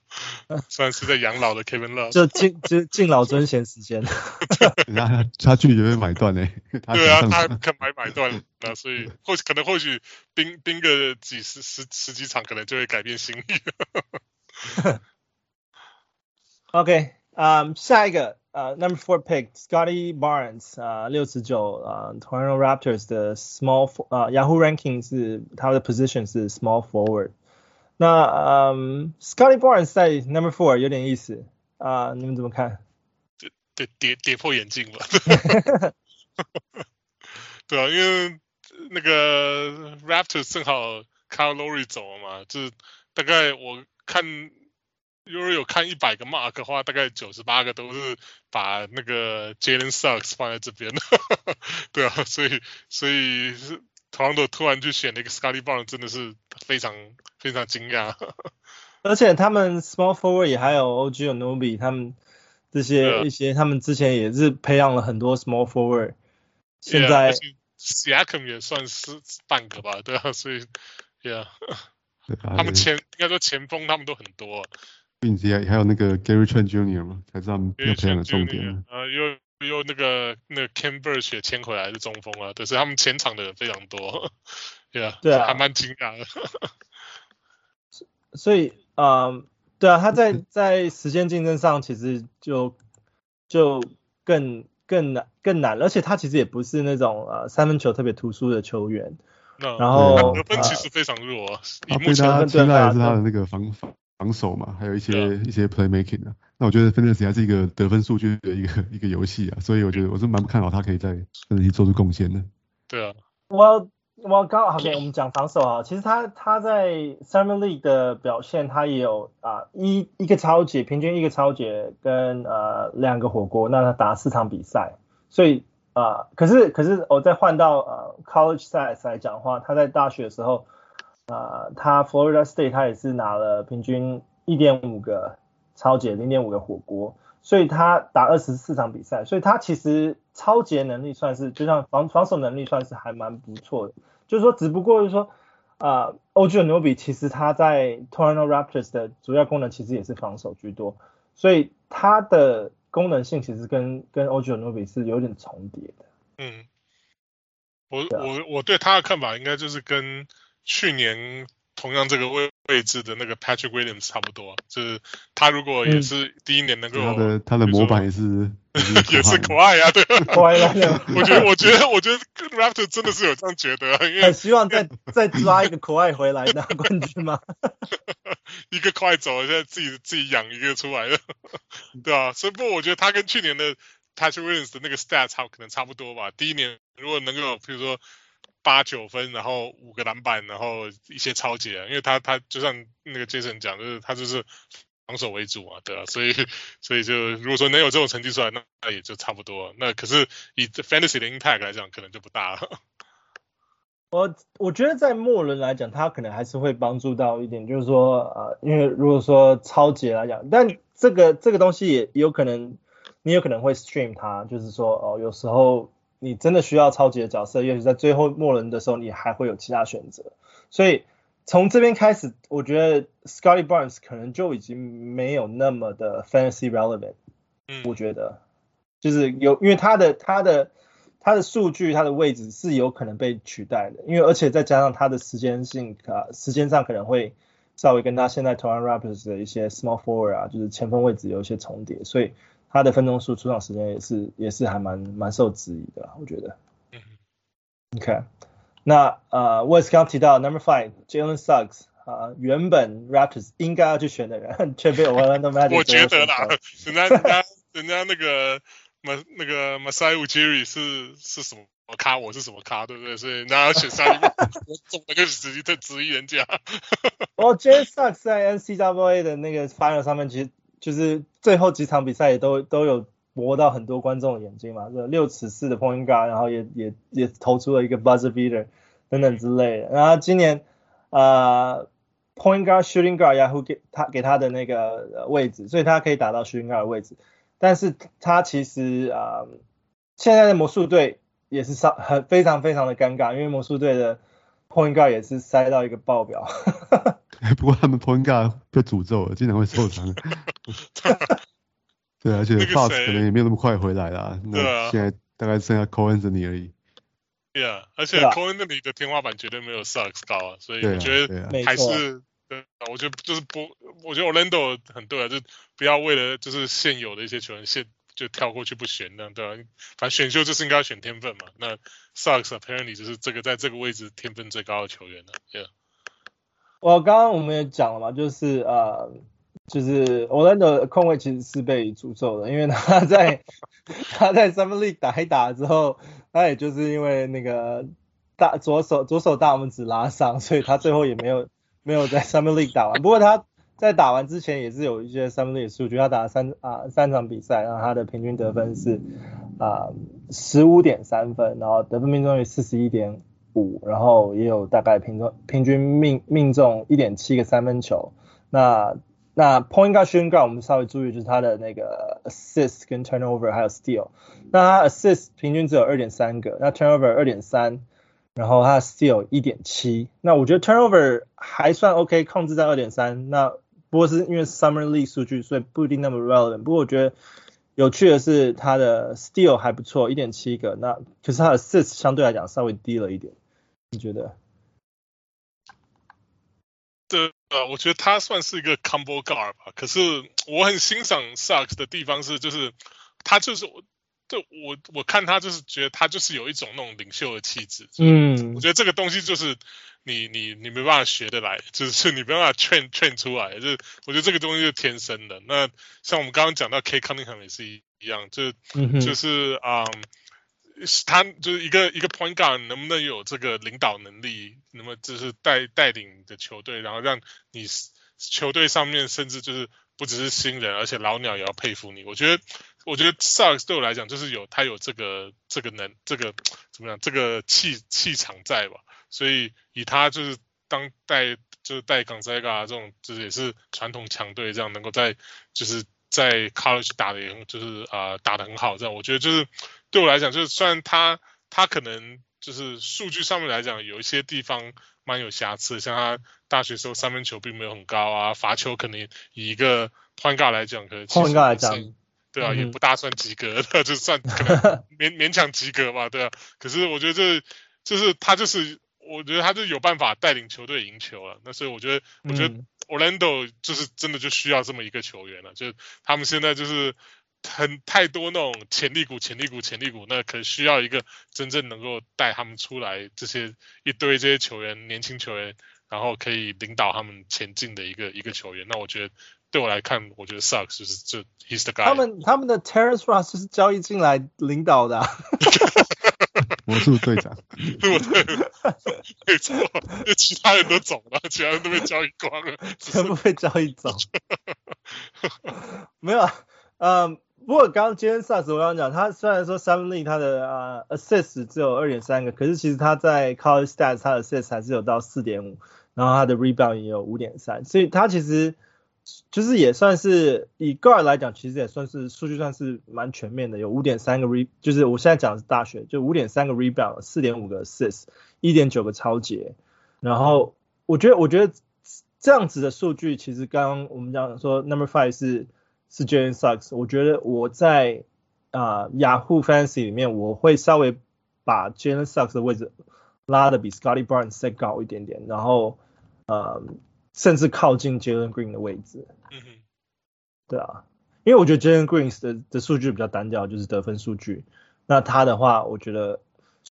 虽然是在养老的 Kevin Love，就敬就敬老尊贤时间。他他距离有点买断呢。对啊，他肯买买断，那所以或许可能或许冰冰个几十十十几场，可能就会改变心意。OK，嗯、um,，下一个。呃、uh,，Number Four pick Scotty Barnes 啊、uh,，六十九啊，Toronto Raptors 的 Small 啊、uh,，Yahoo Ranking 是他的 position 是 Small Forward。那嗯、um,，Scotty Barnes 在 Number Four 有点意思啊，uh, 你们怎么看？跌跌跌跌破眼镜吧。对啊，因为那个 Raptors 正好 Kyle Lowry 走了嘛，就是大概我看。 如果有看一百个 mark 的话，大概九十八个都是把那个 Jalen Suggs 放在这边。的，对啊，所以所以是 Toronto 突然就选了一个 Scotty Barnes，真的是非常非常惊讶。而且他们 Small Forward 也还有 OG Anunoby 他们这些一些，他们之前也是培养了很多 Small Forward，现在 Siakam 也算是半个吧，对啊，所以，Yeah，他们前应该说前锋他们都很多。并且还有那个 Gary Trent Jr. 嘛，才是他们要培养的重点。呃，又又那个那个 Birch 也签回来的中锋啊，但是他们前场的人非常多，yeah, 对啊，还蛮惊讶的。所以啊、呃，对啊，他在在时间竞争上其实就就更更难更难，而且他其实也不是那种呃三分球特别突出的球员。然后得分其实非常弱，啊，目前他现在也是他的那个防防。守嘛，还有一些.一些 playmaking 啊，那我觉得 Fantasy 还是一个得分数据的一个一个游戏啊，所以我觉得我是蛮不看好他可以在 Fantasy 做出贡献的。对啊，我我刚好给我们讲防守啊，其实他他在 Summer League 的表现，他也有啊一一个超级，平均一个超级跟呃两个火锅，那他打四场比赛，所以啊、呃，可是可是我再换到呃 College size 来讲的话，他在大学的时候。啊、呃，他 Florida State 他也是拿了平均一点五个超级，零点五个火锅，所以他打二十四场比赛，所以他其实抄截能力算是，就像防防守能力算是还蛮不错的。就是说，只不过就是说，啊，OG Anunoby 其实他在 Toronto Raptors 的主要功能其实也是防守居多，所以他的功能性其实跟跟 OG Anunoby 是有点重叠的。嗯，我我我对他的看法应该就是跟。去年同样这个位位置的那个 Patrick Williams 差不多，就是他如果也是第一年能够、嗯、他的他的模板也是 也是可爱啊，对，可爱啊，我觉得我觉得我觉得 Raptor 真的是有这样觉得，因为很希望再 再抓一个可爱回来拿冠军吗？一个快走，现在自己自己养一个出来了，对啊，所以不过我觉得他跟去年的 Patrick Williams 的那个 stats 差可能差不多吧。第一年如果能够比如说。八九分，然后五个篮板，然后一些超级，因为他他就像那个 Jason 讲，就是他就是防守为主啊，对啊，所以所以就如果说能有这种成绩出来，那那也就差不多。那可是以 Fantasy 的 Impact 来讲，可能就不大了。我我觉得在末轮来讲，他可能还是会帮助到一点，就是说呃，因为如果说超级来讲，但这个这个东西也有可能，你有可能会 stream 他，就是说哦，有时候。你真的需要超级的角色，也许在最后末轮的时候，你还会有其他选择。所以从这边开始，我觉得 Scottie Barnes 可能就已经没有那么的 fantasy relevant。嗯，我觉得就是有，因为他的他的他的数据，他的位置是有可能被取代的，因为而且再加上他的时间性啊，时间上可能会稍微跟他现在 Toronto Raptors 的一些 small forward 啊，就是前锋位置有一些重叠，所以他的分钟数出场时间也是也是还蛮蛮受质疑的，我觉得。嗯，OK。那呃，我也是刚刚提到 Number Five Jalen Suggs 啊，原本 Raptors 应该要去选的人，却被 Orlando Magic 我觉得啦，人家人家人家那个马那个 Masai Ujiri 是是什么咖，我是什么咖，对不对？所以人家要选三，我总那个实际的质疑人家。哦，Jalen Suggs 在 NCAA 的那个 Final 上面，其实就是最后几场比赛也都都有。博到很多观众的眼睛嘛，这六尺四的 point guard，然后也也也投出了一个 buzzer beater 等等之类的。然后今年呃 point guard shooting guard Yahoo 给他给他的那个位置，所以他可以打到 shooting guard 的位置。但是他其实啊、现在的魔术队也是上很非常非常的尴尬，因为魔术队的 point guard 也是塞到一个爆表。不过他们 point guard 被诅咒了，经常会受伤。对，而且 Fox 可能也没有那么快回来啦。对啊，现在大概剩下 Cole Anthony 而已。对啊，而且 Cole Anthony 的天花板绝对没有 Sucks 高啊，所以我觉得还是，对啊，我觉得就是不，我觉得 Orlando 很对啊，就不要为了就是现有的一些球员现就跳过去不选那样，对啊，反正选秀就是应该要选天分嘛。那 Sucks apparently 就是这个在这个位置天分最高的球员了。对啊。我刚刚我们也讲了嘛，就是呃。就是 Orlando 的控卫其实是被诅咒的，因为他在 他在 Summer League 打一打之后，他也就是因为那个大左手左手大拇指拉伤，所以他最后也没有没有在 Summer League 打完。不过他在打完之前也是有一些三分球数据，他打了三啊三场比赛，然后他的平均得分是啊十五点三分，然后得分命中率四十一点五，然后也有大概平中平均命命中一点七个三分球，那。那 point guard shooting guard 我们稍微注意就是他的那个 assist 跟 turnover 还有 steal。那他 assist 平均只有二点三个，那 turnover 二点三，然后他 steal 一点七。那我觉得 turnover 还算 OK，控制在二点三。那不过是因为 summer league 数据，所以不一定那么 relevant。不过我觉得有趣的是他的 steal 还不错，一点七个。那可是他的 assist 相对来讲稍微低了一点，你觉得？对，啊，我觉得他算是一个 combo guard 吧。可是我很欣赏 Sucks 的地方是，就是他就是我，就我我看他就是觉得他就是有一种那种领袖的气质。嗯，我觉得这个东西就是你你你没办法学得来，就是 你没办法 train train 出来。就是我觉得这个东西是天生的。那像我们刚刚讲到 Cade Cunningham 也是一一样，就、嗯、就是啊。Um, 他就是一个一个 point guard 能不能有这个领导能力，那么就是带带领的球队，然后让你球队上面甚至就是不只是新人，而且老鸟也要佩服你。我觉得，我觉得 Sucks 对我来讲就是有他有这个这个能这个怎么样这个气气场在吧？所以以他就是当代就是带 Gonzaga 这种就是也是传统强队这样能够在就是在 college 打的也就是啊、呃、打得很好这样，我觉得就是。对我来讲，就是虽然他他可能就是数据上面来讲有一些地方蛮有瑕疵，像他大学时候三分球并没有很高啊，罚球可能以一个 point guard 来讲，可能 point guard 来讲，对啊，嗯、也不大算及格的，就算可能 勉勉强及格吧，对啊。可是我觉得这就是他就是我觉得他就有办法带领球队赢球了，那所以我觉得我觉得 Orlando 就是真的就需要这么一个球员了，就他们现在就是。很太多那种潜力股，潜力股，潜力股，那可能需要一个真正能够带他们出来，这些一堆这些球员，年轻球员，然后可以领导他们前进的一个一个球员。那我觉得对我来看，我觉得 Sucks 就是就 He's the guy。他们他们的 Terrence Ross 是交易进来领导的、啊，魔术队长，对不对？没错，因为其他人都走了，其他人都被交易光了，全部被交易走。没有啊，嗯。不过刚刚 Jalen Sars 我刚刚讲，他虽然说 Summer League 他的啊、assist 只有二点三个，可是其实他在 College Stats 他的 assist 还是有到四点五，然后他的 rebound 也有五点三，所以他其实就是也算是以 guard 来讲，其实也算是数据算是蛮全面的，有五点三个 re，就是我现在讲的是大学，就五点三个 rebound，四点五个 assist，一点九个抄截，然后我觉得我觉得这样子的数据，其实刚刚我们讲说 number five 是是 Jalen Suggs，我觉得我在啊、呃、Yahoo Fantasy 里面我会稍微把 Jalen Suggs 的位置拉的比 Scotty Barnes 再高一点点，然后呃甚至靠近 Jalen Green 的位置。嗯哼，对啊，因为我觉得 Jalen Green 的的数据比较单调，就是得分数据。那他的话，我觉得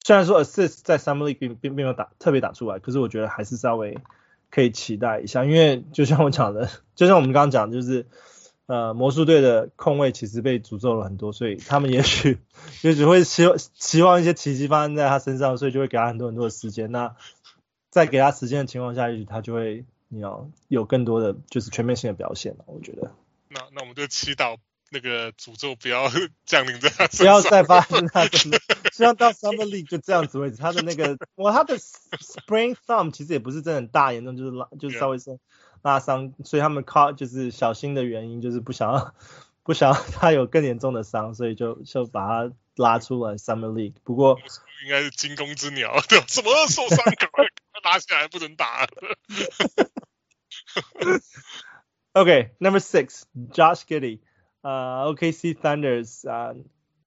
虽然说 assist 在 Summer League 并并没有打特别打出来，可是我觉得还是稍微可以期待一下，因为就像我讲的，就像我们刚刚讲的，就是呃魔术队的控卫其实被诅咒了很多，所以他们也许 也许会希望期望一些奇迹发生在他身上，所以就会给他很多很多的时间。那在给他时间的情况下，也许他就会你要有更多的就是全面性的表现了。我觉得。那那我们就祈祷。那个诅咒不要 降临在他身上，不要再发生他。希望到 Summer League 就这样子为止。他的那个，我，他的 Sprained Thumb 其实也不是真的很大严重，就是拉，就是稍微是拉伤。所以他们靠就是小心的原因，就是不想要不想要他有更严重的伤，所以就就把他拉出来 Summer League。不过应该是惊弓之鸟，对，什么受伤赶快拉起来，不能打。OK，Number、Six，Josh Giddy，。呃、uh,，OKC Thunders 啊、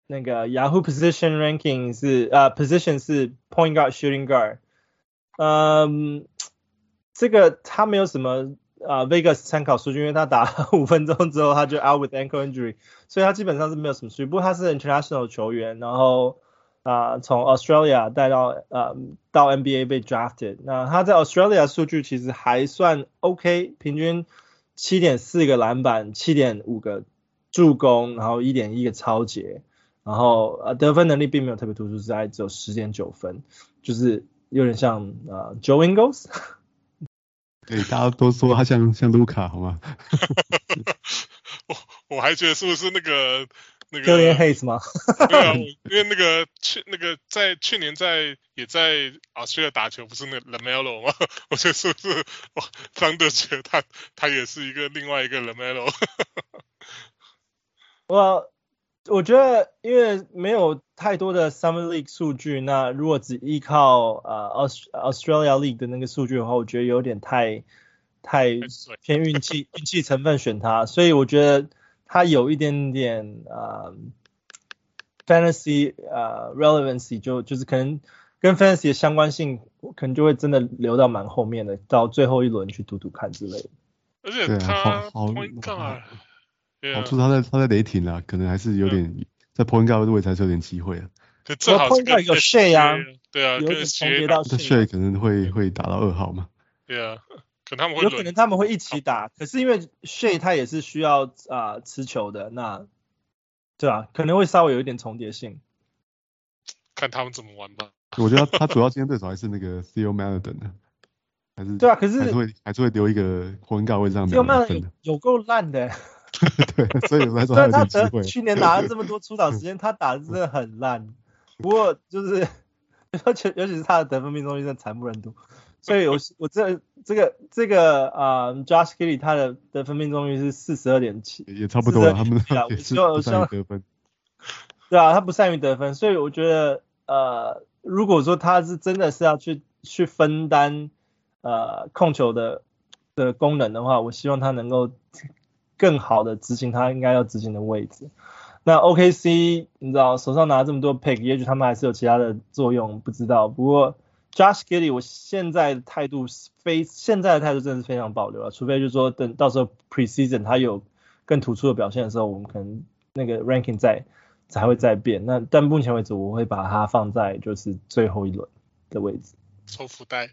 那个 Yahoo Position Ranking 是呃、Position 是 Point Guard Shooting Guard，嗯，这个他没有什么啊、Vegas 参考数据，因为他打五分钟之后他就 out with ankle injury，所以他基本上是没有什么数据。不过他是 international 球员，然后啊、uh, 从 Australia 带到呃、uh, 到 NBA 被 drafted，那他在 Australia 数据其实还算 OK，平均七点四个篮板，七点五个。助攻，然后一点一个超截，然后呃得分能力并没有特别突出，只还只有十点九分，就是有点像呃 Joe Ingles。对，大家都说他像像卢卡，好吗？我我还觉得是不是那个那个 Killian Hayes 吗？对啊，因为那个去那个在去年在也在 Australia 打球，不是那个 LaMelo 吗？我觉得是不是哇，张德觉他他也是一个另外一个 LaMelo。我我觉得，因为没有太多的 Summer League 数据，那如果只依靠呃 Australia League 的那个数据的话，我觉得有点太太偏运气运气成分选他，所以我觉得他有一点点呃 Fantasy 呃 Relevancy 就就是可能跟 Fantasy 的相关性，可能就会真的留到蛮后面的，到最后一轮去赌赌看之类的。而且他好好。好处他在他在雷霆啊，可能还是有点在 point guard 的位置还是有点机会啊。可最好 point guard 有 Shai 啊，对啊，有点重叠到 Shai 可能会会打到二号嘛。对啊，可能他们会有可能他们会一起打，可是因为 Shai 他也是需要啊、呃、持球的，那对啊，可能会稍微有一点重叠性。看他们怎么玩吧。我觉得他主要竞争对手还是那个 Theo Maledon 的，还是对啊，可是还是会还是会留一个位置上面。Theo Maledon 有够烂的。对，所以来说他得去年拿了这么多出场时间，他打的真的很烂。不过就是，而且尤其是他的得分命中率真的惨不忍睹。所以我我这这个这个啊、呃、，Josh Giddey 他的得分命中率是四十二点七，也差不多了。他们也是不善于得分。对啊，他不善于得分，所以我觉得呃，如果说他是真的是要去去分担呃控球的的功能的话，我希望他能够。更好的执行他应该要执行的位置。那 OKC 你知道手上拿这么多 pick，也许他们还是有其他的作用，不知道。不过 Josh Giddey 我现在的态度非现在的态度真的是非常保留了，除非就是说等到时候 preseason 他有更突出的表现的时候，我们可能那个 ranking 再才会再变。那但目前为止，我会把它放在就是最后一轮的位置。抽福袋。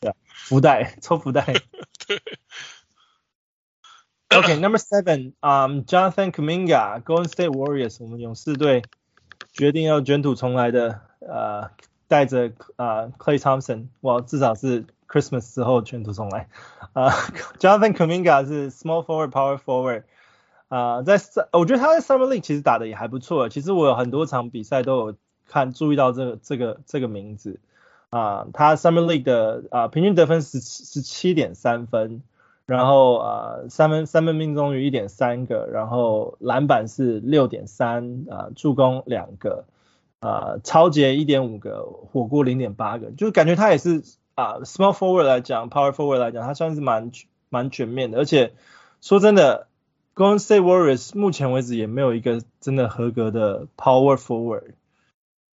对，福袋抽福袋。对。OK，Number、okay, seven，嗯、um,，Jonathan Kuminga，Golden State Warriors，我们勇士队决定要卷土重来的，呃，带着呃，Clay Thompson，我，至少是 Christmas 之后卷土重来。呃、，Jonathan Kaminga 是 Small Forward，Power Forward，啊、在我觉得他在 Summer League 其实打的也还不错。其实我有很多场比赛都有看注意到这个这个这个名字啊他 Summer League 的啊、平均得分是十七点三分。然后呃三分三分命中率一点三个，然后篮板是六点三啊，助攻两个啊，抄截一点五个，火锅零点八个，就是感觉他也是啊，small forward 来讲，power forward 来讲，他算是蛮蛮全面的。而且说真的，Golden State Warriors 目前为止也没有一个真的合格的 power forward。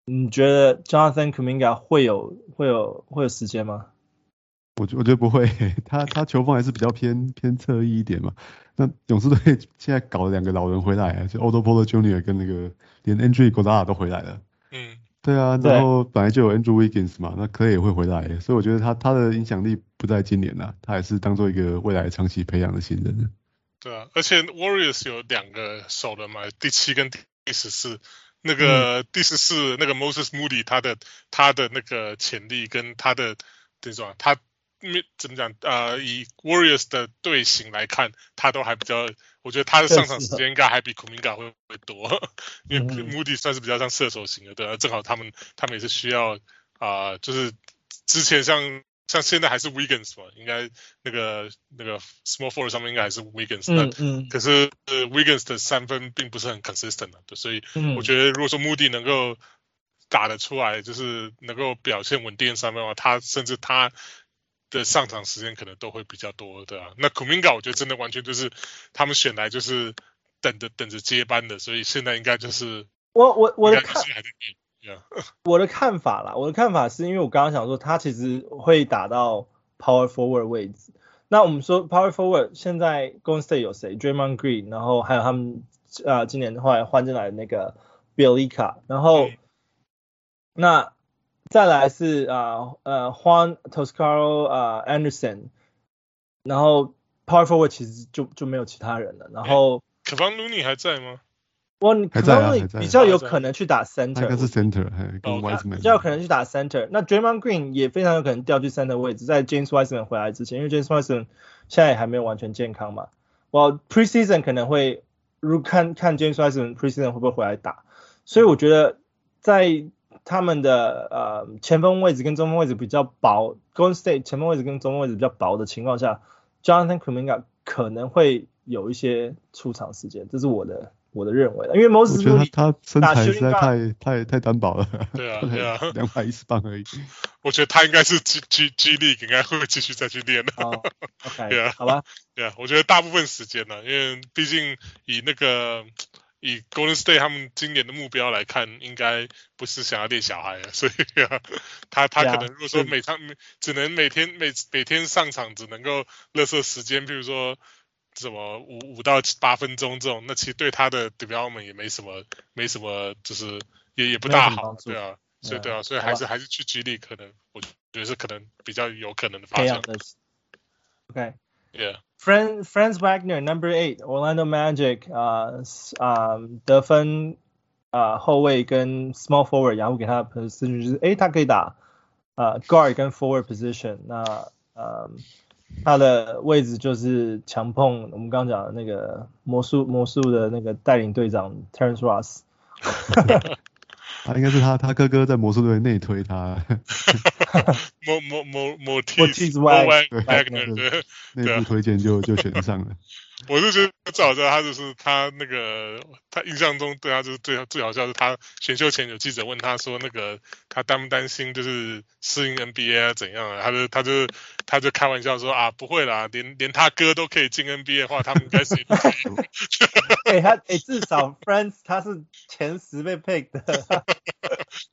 你觉得 Jonathan Kuminga 会有会有会有时间吗？我觉我觉得不会，他他球风还是比较偏偏侧翼一点嘛。那勇士队现在搞了两个老人回来，就 Otto Porter Jr. 跟那个连 Andre Iguodala 都回来了。嗯。对啊，然后本来就有 Andrew Wiggins 嘛，那 Clay 也会回来，所以我觉得他他的影响力不在今年呐，他还是当做一个未来长期培养的新人。对啊，而且 Warriors 有两个首轮嘛，第七跟第十四，那个第十四、嗯、那个 Moses Moody 他的他的那个潜力跟他的这种他怎么讲呃，以 Warriors 的队形来看，他都还比较。我觉得他的上场时间应该还比库明加会会多，因为穆迪算是比较像射手型的，对啊，正好他们他们也是需要啊、呃，就是之前像像现在还是 Wiggins 嘛，应该那个那个 Small Forward 上面应该还是 Wiggins，嗯嗯，可是呃 Wiggins 的三分并不是很 consistent 的，对，所以我觉得如果说穆迪能够打得出来，就是能够表现稳定三分的话，他甚至他。的上场时间可能都会比较多，对啊。那 Kuminga 我觉得真的完全就是他们选来就是等着等着接班的，所以现在应该就是我我我的看 我的看法啦，我的看法是因为我刚刚想说他其实会打到 Power Forward 位置。那我们说 Power Forward 现在 Golden State 有谁？Draymond Green，然后还有他们啊、呃、今年后来换进来的那个 Bjelica，然后、嗯、那。再来是啊呃 Juan Toscaro 啊 Anderson，然后 Power Forward 其实就就没有其他人了。然后 Kevon Looney 还在吗？我 Kevon Looney 比较有可能去打 Center，应该是 Center，跟 Wiseman 比较有可能去打 Center。那 Draymond Green 也非常有可能调去 Center 位置，在 James Wiseman 回来之前，因为 James Wiseman 现在也还没有完全健康嘛。我 Preseason 可能会如看看 James Wiseman Preseason 会不会回来打，所以我觉得在。他们的呃前锋位置跟中锋位置比较薄，Golden State 前锋位置跟中锋位置比较薄的情况下，Jonathan Kuminga 可能会有一些出场时间，这是我的我的认为的，因为 Moses Moody 我觉得他身材实在太太太单薄了，对啊 对啊，两百一十磅而已，我觉得他应该是 G G G League 应该会继续再去练的，OK，对啊，好吧，对啊，我觉得大部分时间呢，因为毕竟以那个。以 Golden State 他们今年的目标来看，应该不是想要练小孩了，所以、啊、他他可能如果说每场只能每天每每天上场只能够垃圾时间，比如说什么五五到八分钟这种，那其实对他的 development 也没什么没什么，就是也也不大好，对啊，所以对啊，所以还是还是去 G League 可能我觉得是可能比较有可能的方向。OK，Yeah。Franz Franz Wagner number eight Orlando Magic 啊、uh, 啊、uh, 得分啊、uh, 后卫跟 small forward 然后给他的 position 就是诶他可以打啊、uh, guard 跟 forward position 那呃、uh, 他的位置就是强碰我们刚刚讲的那个魔术魔术的那个带领队长 Terrence Ross 他应该是他他哥哥在魔术队内推他，魔魔魔魔蒂斯瓦格纳对，内部推荐就就选上了。我就觉得最好笑，他就是他那个，他印象中对他就是最最好笑是他选秀前有记者问他说，那个他担不担心就是适应 NBA 啊怎样啊？他就他就他就开玩笑说啊不会啦，连连他哥都可以进 NBA 的话，他们该是也不可以。哎他哎至少 Franz 他是前十被 pick 的。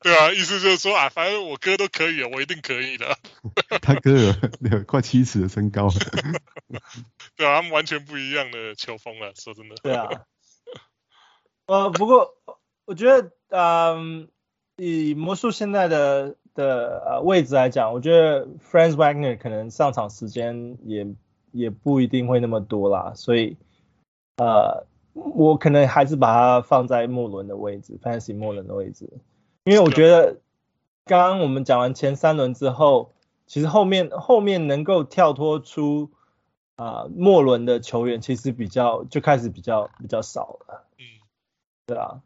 对啊，意思就是说啊，反正我哥都可以，我一定可以的。他哥有有快七尺的身高。对啊，他们完全不一样的球风了，说真的。对啊。呃，不过我觉得，嗯，以魔术现在的的呃位置来讲，我觉得 Franz Wagner 可能上场时间也也不一定会那么多啦，所以呃，我可能还是把它放在末轮的位置，Fantasy 末轮的位置，因为我觉得刚刚我们讲完前三轮之后，其实后面后面能够跳脱出。啊，末轮的球员其实比较就开始比较比较少了，嗯，对啊，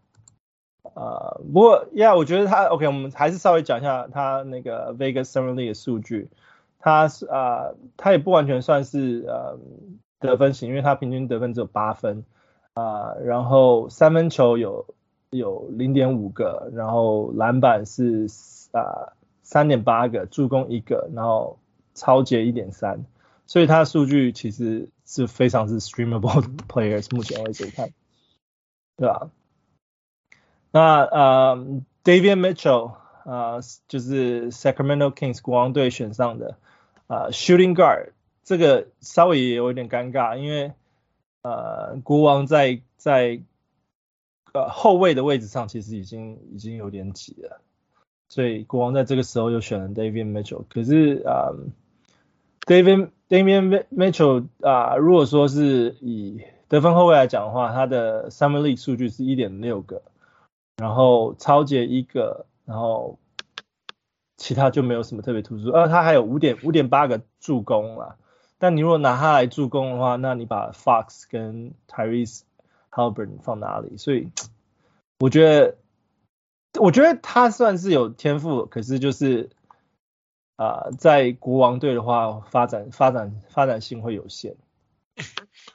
呃，不过呀，我觉得他 OK，我们还是稍微讲一下他那个 Vegas Summer League 的数据，他是啊，他也不完全算是呃得分型，因为他平均得分只有八分。啊，然后三分球有有零点五个，然后篮板是啊三点八个，助攻一个，然后抄截一点三，所以他的数据其实是非常是 streamable players，目前为止看，对吧？那呃，David Mitchell 啊、就是 Sacramento Kings 国王队选上的啊、，shooting guard，这个稍微也有一点尴尬，因为呃，国王在在呃后卫的位置上其实已经已经有点挤了。所以国王在这个时候又选了 David Mitchell，可是啊、，David，David，Mitchell，啊、如果说是以得分后卫来讲的话，他的 Summer League 数据是一点六个，然后抄截一个，然后其他就没有什么特别突出。呃，他还有五点五点八个助攻啦，但你如果拿他来助攻的话，那你把 Fox 跟 Tyrese Haliburton 放哪里？所以我觉得。我觉得他算是有天赋，可是就是啊、呃，在国王队的话，发展发展发展性会有限。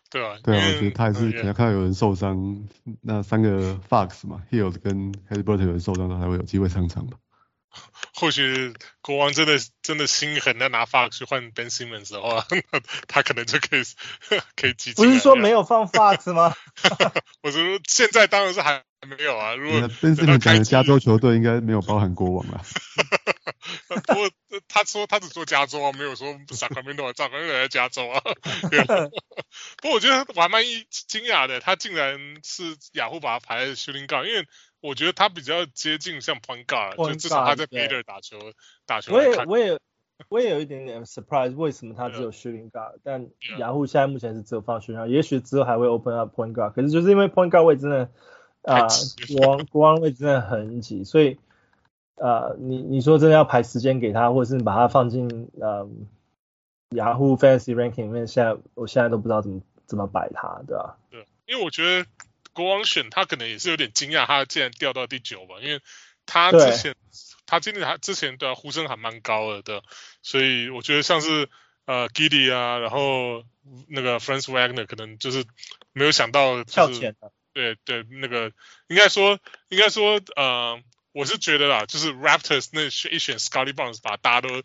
对啊，对啊，我觉得他还是你要看到有人受伤，那三个 Fox 嘛，Hield 跟 Haliburton 有人受伤，他才会有机会上场吧。或许国王真的真的心狠，要拿 Fox 去换 Ben Simmons 的话，他可能就可以 可以挤进。不是说没有放 Fox 吗？我说现在当然是还没有啊。如果 Ben Simmons 讲的加州球队应该没有包含国王啊。不过他说他只做加州啊，没有说 Sacramento 啊，在加州啊。不过我觉得我还蛮惊讶的，他竟然是雅虎把他排在 Shooting Guard，因为。我觉得他比较接近像 point guard，就至少他在 Baylor 打球打球。我也我也我也有一点点 surprise，为什么他只有 shooting guard？但雅虎现在目前是只有放 shooting guard，也许之后还会 open up point guard。可是就是因为 point guard 位真的啊，国王国王位真的很挤，所以呃，你你说真的要排时间给他，或者是你把他放进呃雅虎 fantasy ranking 里面，现在我现在都不知道怎么怎么摆他，对吧？对，因为我觉得。国王选他可能也是有点惊讶，他竟然掉到第九吧，因为他之前他今年他之前的呼声还蛮高的，对，所以我觉得像是呃 Giddey 啊，然后那个 Franz Wagner 可能就是没有想到跳前的，对对，那个应该说应该说呃，我是觉得啦，就是 Raptors 那选一选 Scottie Barnes 把大家都。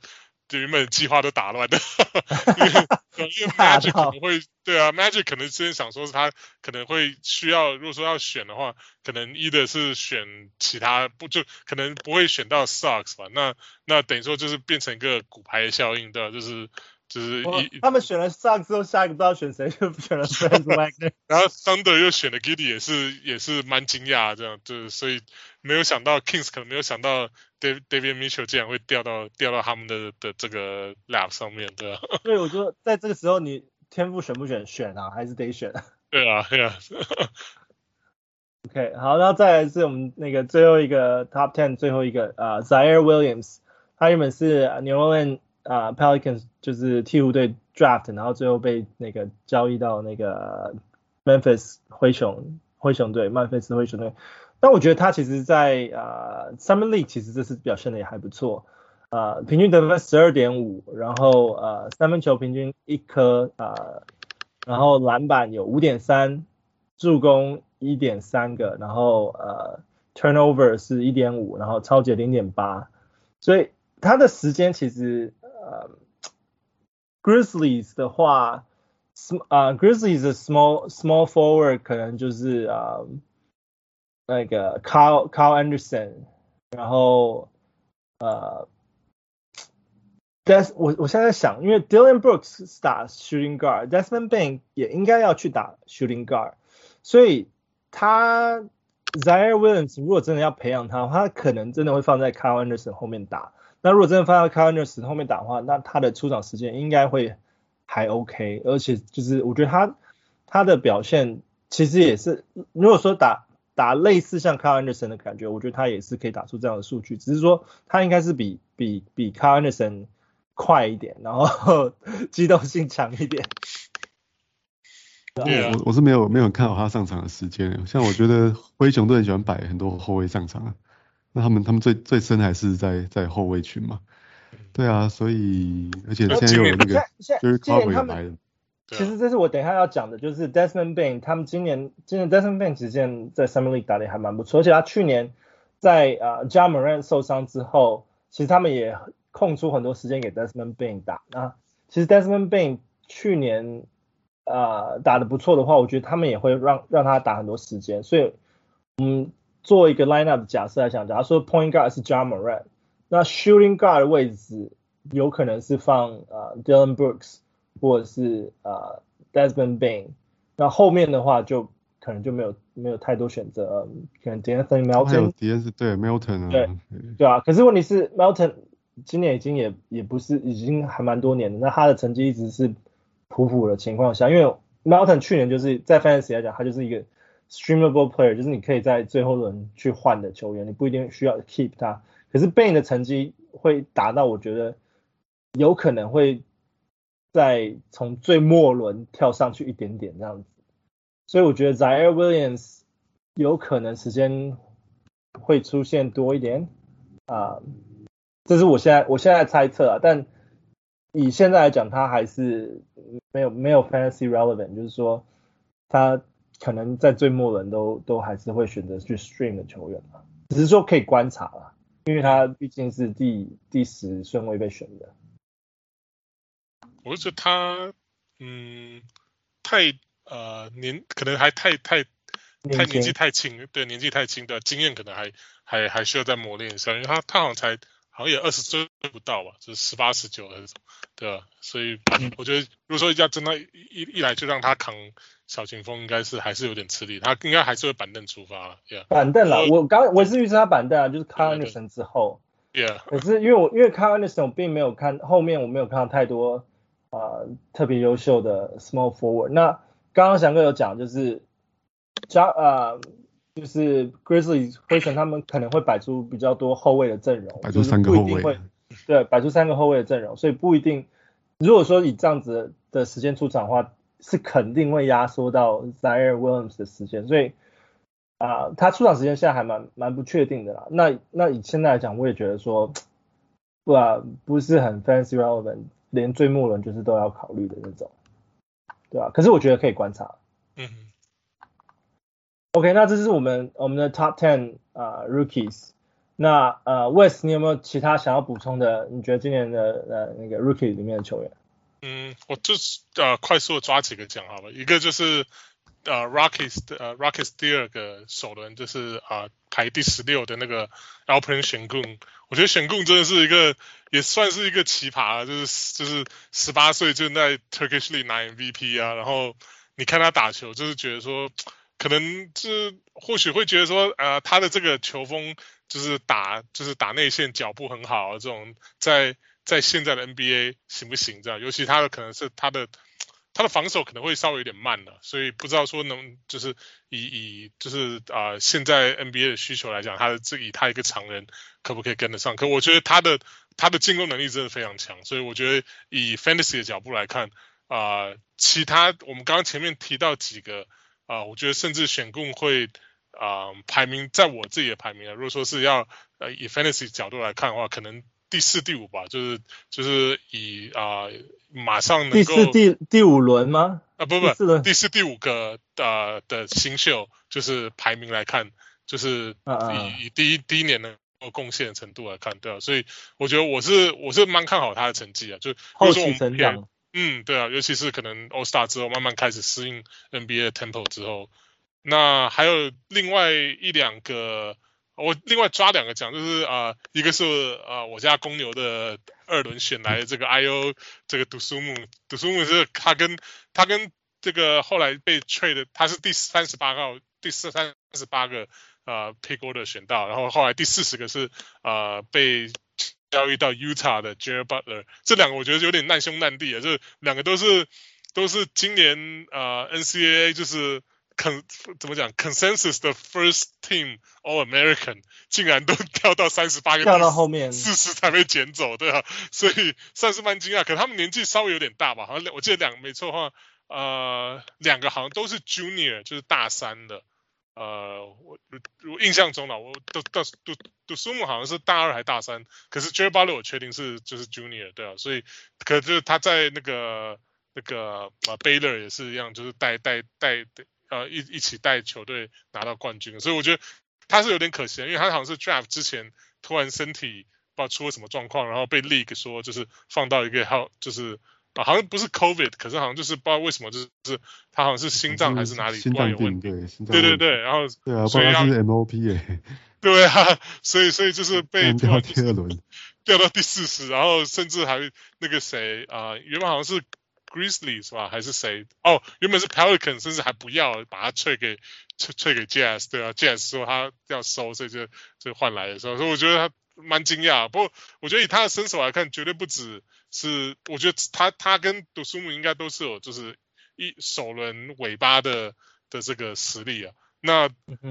原本计划都打乱的，因为因为 Magic 可能会对啊，Magic 可能之前想说是他可能会需要，如果说要选的话，可能一的是选其他不就可能不会选到 Socks 吧？那那等于说就是变成一个骨牌效应，对吧？就是。就是一，他们选了 Socks 之后，下一个不知道选谁，就选了 Wagner。然后 Thunder 又选了 Giddey，也是也是蛮惊讶这样，就是所以没有想到 Kings 可能没有想到 David Mitchell 竟然会掉到掉到他们的的这个 lap 上面，对啊。对，我说在这个时候你天赋选不选？选啊，还是得选。对啊，对啊。OK，好，然后再来是我们那个最后一个 Top Ten 最后一个啊、uh, Ziaire Williams，他原本是 New Orleans 啊、uh, Pelicans 就是鹈鹕队 draft，然后最后被那个交易到那个 Memphis 灰熊灰熊队，曼菲斯灰熊队。但我觉得他其实在啊、uh, Summer League 其实这次表现的也还不错，啊、平均得分十二点五，然后呃、三分球平均一颗啊然后篮板有五点三，助攻一点三个，然后呃、turnover 是一点五，然后抄截零点八，所以他的时间其实。呃、grizzlies 的话，啊、uh,，Grizzlies 的 small small forward 可能就是啊、那个 Carl Carl Anderson，然后呃、uh,，Des 我我现在在想，因为 Dylan Brooks 打 shooting guard，Desmond Bane 也应该要去打 shooting guard，所以他 Zaire Williams 如果真的要培养他，他可能真的会放在 Carl Anderson 后面打。那如果真的放在 Carl Anderson 后面打的话，那他的出场时间应该会还 OK，而且就是我觉得他他的表现其实也是，如果说打打类似像 Kyle Anderson 的感觉，我觉得他也是可以打出这样的数据，只是说他应该是比比比 Kyle Anderson 快一点，然后 机动性强一点。对啊，我我是没有没有看好他上场的时间，像我觉得灰熊队很喜欢摆很多后卫上场啊。那他们他们最最深还是在在后卫群嘛？对啊，所以而且现在又有那个就是靠回来的。其实这是我等一下要讲的，就是 Desmond Bain 他们今年今年 Desmond Bane 之前在 Summer League 打的还蛮不错，而且他去年在啊、uh, Ja Morant 受伤之后其实他们也空出很多时间给 Desmond Bain 打。那其实 Desmond Bain 去年、呃、打得不错的话，我觉得他们也会让让他打很多时间。所以，嗯，做一个 lineup 假设来讲，假如说 point guard 是 Ja Morant，那 shooting guard 的位置有可能是放、呃、Dillon Brooks 或者是啊、呃、Desmond Bane。那后面的话就可能就没有没有太多选择，可能 De'Anthony Melton 还有 De'Anthony 对 Melton 啊，对对啊，可是问题是 Melton 今年已经也也不是已经还蛮多年了，那他的成绩一直是普普的情况下，因为 Melton 去年就是在 Fantasy 来讲，他就是一个 streamable player，就是你可以在最后轮去换的球员，你不一定需要 keep 他，可是 Bane 的成绩会达到，我觉得有可能会。再从最末轮跳上去一点点这样子，所以我觉得 Zaire Williams 有可能时间会出现多一点。啊，这是我现在我现在猜测啊，但以现在来讲，他还是没有没有 fantasy relevant，就是说他可能在最末轮都都还是会选择去 stream 的球员嘛，只是说可以观察啦，因为他毕竟是第第十顺位被选的。我觉得他，嗯，太呃年可能还太太太年纪太轻，对，年纪太轻的经验可能还还还需要再磨练一下，因为他他好像才好像也二十岁不到吧，就是十八十九还是什么，对吧？所以我觉得如果说要真的一一一来就让他扛小前锋，应该是还是有点吃力，他应该还是会板凳出发，yeah. 板凳啦，我刚我是预测他板凳啊，就是 Anderson 之后，Yeah，可是因为我因为 Anderson 我并没有看后面我没有看到太多。啊、呃，特别优秀的 small forward。那刚刚翔哥有讲，就是加呃，就是 Grizzlies 灰尘他们可能会摆出比较多后卫的阵容，摆出三个后卫，对，摆出三个后卫的阵容，所以不一定。如果说以这样子的时间出场的话，是肯定会压缩到 Ziaire Williams 的时间。所以啊、呃，他出场时间现在还蛮蛮不确定的啦。那那以现在来讲，我也觉得说，不啊，不是很 fancy relevant。连最末轮就是都要考虑的那种，对吧？可是我觉得可以观察。嗯。OK，那这是我们我们的 Top Ten 啊、uh, Rookies。那呃、uh,，Wes，你有没有其他想要补充的？你觉得今年的呃那个 Rookie 里面的球员？嗯，我就是呃快速的抓几个讲好了。一个就是呃 Rockies 呃 Rockies 第二个首轮就是啊、呃、排第十六的那个 Alperen Sengun。我觉得选控真的是一个，也算是一个奇葩，就是就是十八岁就在 Turkish League 拿 MVP 啊，然后你看他打球，就是觉得说，可能就是或许会觉得说，呃，他的这个球风就是打就是打内线脚步很好啊，这种在在现在的 NBA 行不行这样？尤其他的可能是他的。他的防守可能会稍微有点慢了，所以不知道说能就是以以就是啊、现在 NBA 的需求来讲，他的这以他一个常人可不可以跟得上？可我觉得他的他的进攻能力真的非常强，所以我觉得以 Fantasy 的角度来看啊、其他我们刚刚前面提到几个啊、我觉得甚至选供会啊、排名在我自己的排名啊，如果说是要呃以 Fantasy 角度来看的话，可能。第四、第五吧，就是就是以啊、呃，马上能够第四、第第五轮吗？啊，不不，第四、第四第五个呃的新秀，就是排名来看，就是以以第一第一年的贡献程度来看，对啊，所以我觉得我是我是蛮看好他的成绩啊，就后期成长，嗯，对啊，尤其是可能 All Star 之后慢慢开始适应 NBA 的 Tempo 之后，那还有另外一两个。我另外抓两个奖，就是啊、一个是啊、我家公牛的二轮选来这个 I O 这个杜苏木，杜苏木是他跟他跟这个后来被 trade 的，他是第三十八号，第四三十八个啊 pick order 选到，然后后来第四十个是啊、被交易到 Utah 的 Jared Butler，这两个我觉得有点难兄难弟啊，就是两个都是都是今年啊、NCAA 就是。肯怎么讲？Consensus 的 First Team All American 竟然都 掉到三十八个，掉到后面四十才被捡走，对啊，所以算是蛮惊讶。可能他们年纪稍微有点大吧，好像我记得两个没错的话，呃，两个好像都是 Junior，就是大三的。呃，我我印象中呢，我都都都都苏木好像是大二还大三，可是 Jared Butler 我确定是就是 Junior，对啊，所以可就是他在那个那个呃 Baylor 也是一样，就是带带带带。呃，一一起带球队拿到冠军，所以我觉得他是有点可惜，因为他好像是 draft 之前突然身体不知道出了什么状况，然后被 league 说就是放到一个号，就是啊好像不是 COVID，可是好像就是不知道为什么就是他好像是心脏还是哪里心脏病对，对对对，然后 对啊，所以他是 MOP 哎，对啊，所以所以就是 被掉第二轮，掉到第四十，然后甚至还那个谁啊、呃，原本好像是。Grizzlies 是吧？还是谁？哦，原本是 Pelican，甚至还不要把它退给退退给 Jazz，对啊，Jazz 说他要收，所以就就换来的时候，所以我觉得他蛮惊讶。不过我觉得以他的身手来看，绝对不止是，我觉得他他跟杜苏姆应该都是有就是一首轮尾巴的的这个实力啊。那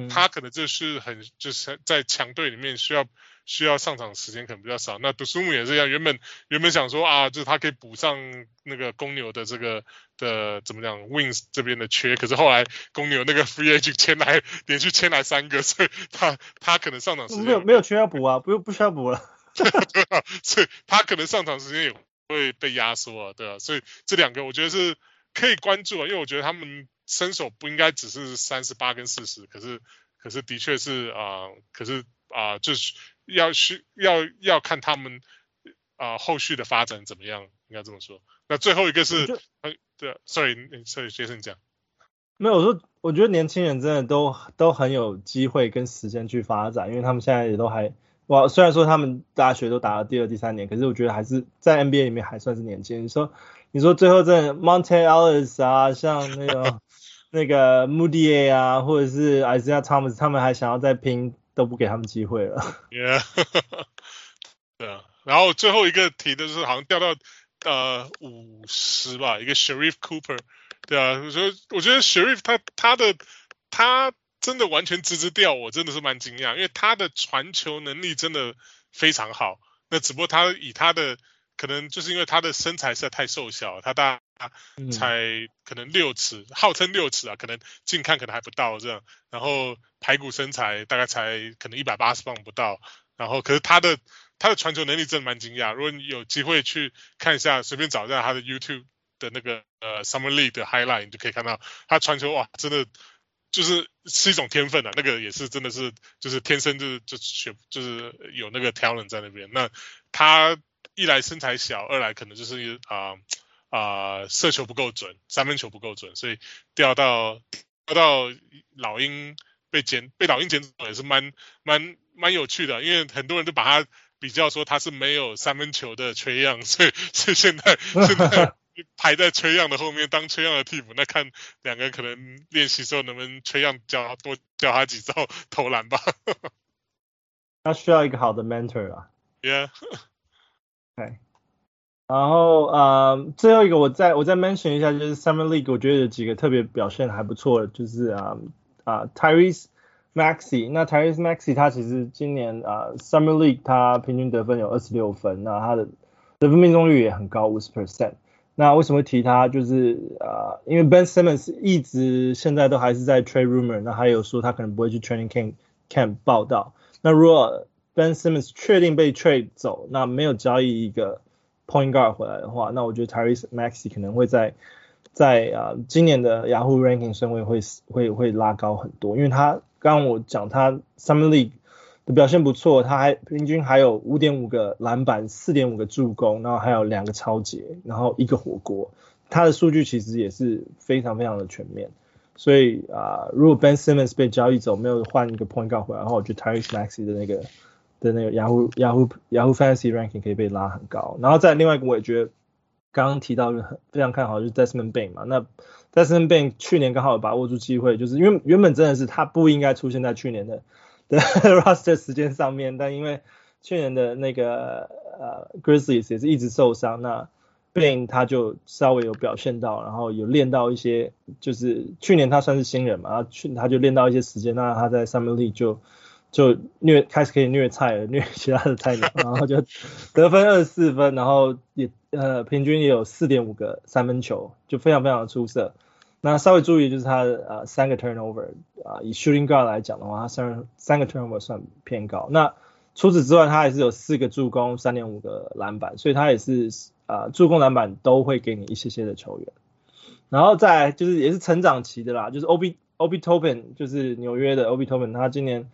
他可能就是很就是在强队里面需要需要上场时间可能比较少。那杜苏姆也是一样，原本原本想说啊，就是他可以补上那个公牛的这个的怎么讲 Wings 这边的缺，可是后来公牛那个 Free Agent 签来连续签来三个，所以他他可能上场时间没有没有缺要补啊，不用不需要补了。对啊，所以他可能上场时间也会被压缩啊，对啊，所以这两个我觉得是可以关注啊，因为我觉得他们。身手不应该只是三十八跟四十，可是可是的确是啊、呃，可是啊、呃，就是要需要要看他们啊、呃、后续的发展怎么样，应该这么说。那最后一个是，呃，对，sorry，sorry，学生讲，没有，我说我觉得年轻人真的都都很有机会跟时间去发展，因为他们现在也都还，哇，虽然说他们大学都打了第二、第三年，可是我觉得还是在 NBA 里面还算是年轻人。你说你说最后这 Monta Ellis 啊，像那个。那个 Mudiay 啊，或者是 Isaiah Thomas，他们还想要再拼，都不给他们机会了。Yeah，对啊。然后最后一个提的是好像掉到呃五十吧，一个 Sheriff Cooper。对啊，我觉得我觉得 Sheriff 他他的他真的完全直直掉，我真的是蛮惊讶，因为他的传球能力真的非常好。那只不过他以他的可能就是因为他的身材实在太瘦小，他大。才可能六尺，号称六尺啊，可能近看可能还不到这样。然后排骨身材大概才可能一百八十磅不到。然后可是他的他的传球能力真的蛮惊讶。如果你有机会去看一下，随便找一下他的 YouTube 的那个呃 Summer League 的 Highlight，你就可以看到他传球哇，真的就是是一种天分啊。那个也是真的是就是天生就是就学就是有那个 talent 在那边。那他一来身材小，二来可能就是啊。呃啊、呃，射球不够准，三分球不够准，所以掉到掉到老鹰被捡被老鹰捡走也是蛮蛮蛮有趣的，因为很多人都把他比较说他是没有三分球的 Trae Young，所以所以现在 现在排在 Trae Young 的后面当 Trae Young 的替补，那看两个可能练习时候能不能 Trae Young 教他多教他几招投篮吧。他需要一个好的 mentor 啊。Yeah。对。然后呃，最后一个我再我再 mention 一下，就是 Summer League，我觉得有几个特别表现还不错的，就是啊啊 Tyrese Maxi 那 Tyrese Maxi 他其实今年啊 Summer League 他平均得分有二十六分，那他的得分命中率也很高，五十 percent。那为什么提他？就是啊，因为 Ben Simmons 一直现在都还是在 trade rumor，那还有说他可能不会去 training camp camp 报道。那如果 Ben Simmons 确定被 trade 走，那没有交易一个。Point guard 回来的话，那我觉得 Tyrese Maxey 可能会在在啊今年的 Yahoo Ranking 顺位会会会拉高很多，因为他刚刚我讲他 Summer League 的表现不错，他还平均还有五点五个篮板，四点五个助攻，然后还有两个抄截，然后一个火锅，他的数据其实也是非常非常的全面，所以啊如果 Ben Simmons 被交易走，没有换一个 Point guard 回来的话，我觉得 Tyrese Maxey 的那个。的那个 Yahoo Yahoo Yahoo Fantasy Ranking 可以被拉很高，然后再另外一个我也觉得刚刚提到就很非常看好就是 Desmond Bane 嘛，那 Desmond Bane 去年刚好有把握住机会，就是因为原本真的是他不应该出现在去年的的 roster 时间上面，但因为去年的那个呃 Grizzlies 也是一直受伤，那 Bane 他就稍微有表现到，然后有练到一些，就是去年他算是新人嘛，然后去他就练到一些时间，那他在 Summer League 就。就虐开始可以虐菜了，虐其他的菜鸟，然后就得分二十四分，然后也呃平均也有四点五个三分球，就非常非常的出色。那稍微注意就是他呃三个 turnover 啊、呃，以 shooting guard 来讲的话，他三三个 turnover 算偏高。那除此之外，他还是有四个助攻，三点五个篮板，所以他也是啊、呃、助攻篮板都会给你一些些的球员。然后再就是也是成长期的啦，就是 Obi Obi Toppin 就是纽约的 Obi Toppin，他今年。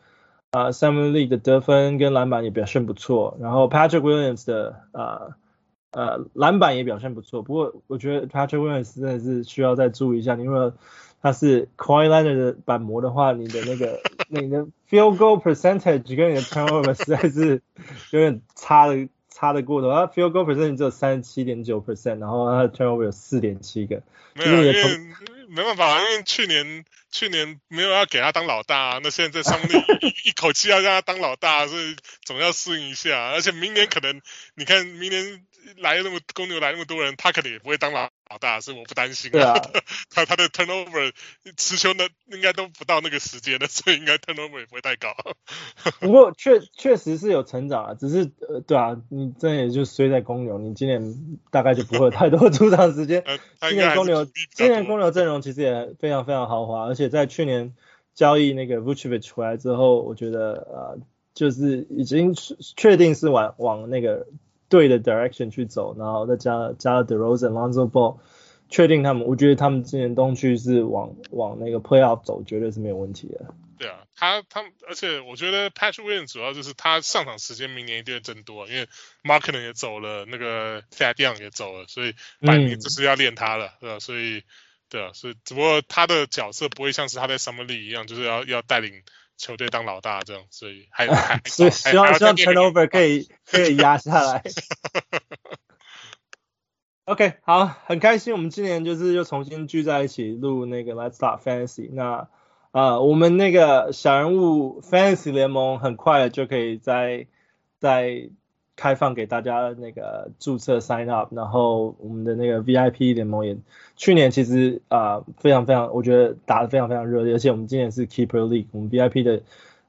啊 Summer League 的得分跟篮板也表现不错，然后 Patrick Williams 的啊呃篮板也表现不错，不过我觉得 Patrick Williams 真的是需要再注意一下，因为他是 Leonard 的板模的话，你的那个你的 field goal percentage 跟你的 turnover 实在是有点差的。差的过头，他 field goal Percentage 只有三十七点九 percent，然后他的 turnover 有四点七个。没有，因为没办法，因为去年去年没有要给他当老大，那现在在上面 一一口气要让他当老大，所以总要适应一下。而且明年可能，你看明年来那么公牛来那么多人，他可能也不会当老老大，所以我不担心。对啊，他他的 turnover 持球呢应该都不到那个时间的，所以应该 turnover 也不会太高。不过确确实是有成长啊，只是呃对啊，你这也就衰在公牛，你今年大概就不会有太多 出场时间。今年公牛今年公牛阵容其实也非常非常豪华，而且在去年交易那个 Vucevic 回来之后，我觉得呃就是已经确定是往往那个。对的 direction 去走，然后再加加了 DeRozan、Lonzo Ball，确定他们，我觉得他们今年东区是往往那个 Playoff 走，绝对是没有问题的。对啊，他他而且我觉得 Patrick Williams 主要就是他上场时间明年一定会增多，因为 Markkanen 也走了，那个 Thad Young 也走了，所以摆明就是要练他了，嗯、对吧？所以对啊，所以只不过他的角色不会像是他在 Summer League 一样，就是要要带领。球队当老大这样，所以还还所以希望希望 turnover 可以 可以压下来。OK，好，很开心，我们今年就是又重新聚在一起录那个 Let's Start Fantasy。那呃，我们那个小人物 Fantasy 联盟很快就可以在在。开放给大家那个注册 sign up，然后我们的那个 VIP 联盟也去年其实啊、非常非常，我觉得打得非常非常热烈，而且我们今年是 Keeper League，我们 VIP 的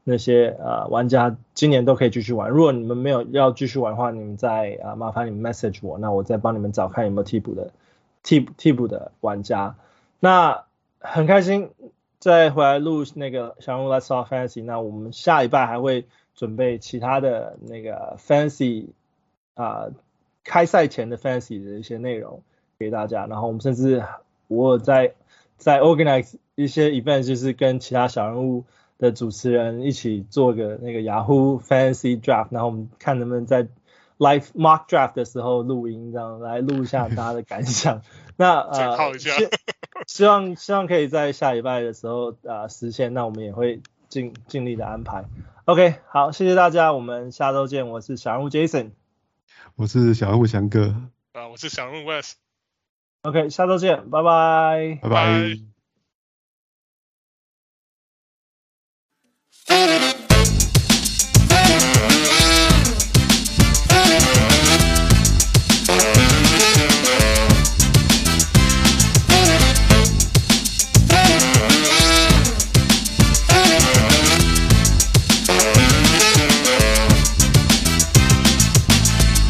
那些啊、呃、玩家今年都可以继续玩。如果你们没有要继续玩的话，你们再啊、麻烦你们 message 我，那我再帮你们找看有没有替补的替替补的玩家。那很开心再回来录那个小人物 Let's Talk Fantasy，那我们下一拜还会。准备其他的那个 fancy 啊、呃，开赛前的 fancy 的一些内容给大家，然后我们甚至我在在 organize 一些 event，就是跟其他小人物的主持人一起做个那个 Yahoo fancy draft，然后我们看能不能在 live mock draft 的时候录音，这样来录一下大家的感想。那呃，希希望希望可以在下礼拜的时候啊、呃、实现，那我们也会尽尽力的安排。OK，好，谢谢大家，我们下周见。我是小安物 Jason，我是小安物翔哥，啊，我是小安物 S。OK，下周见，拜拜，拜拜。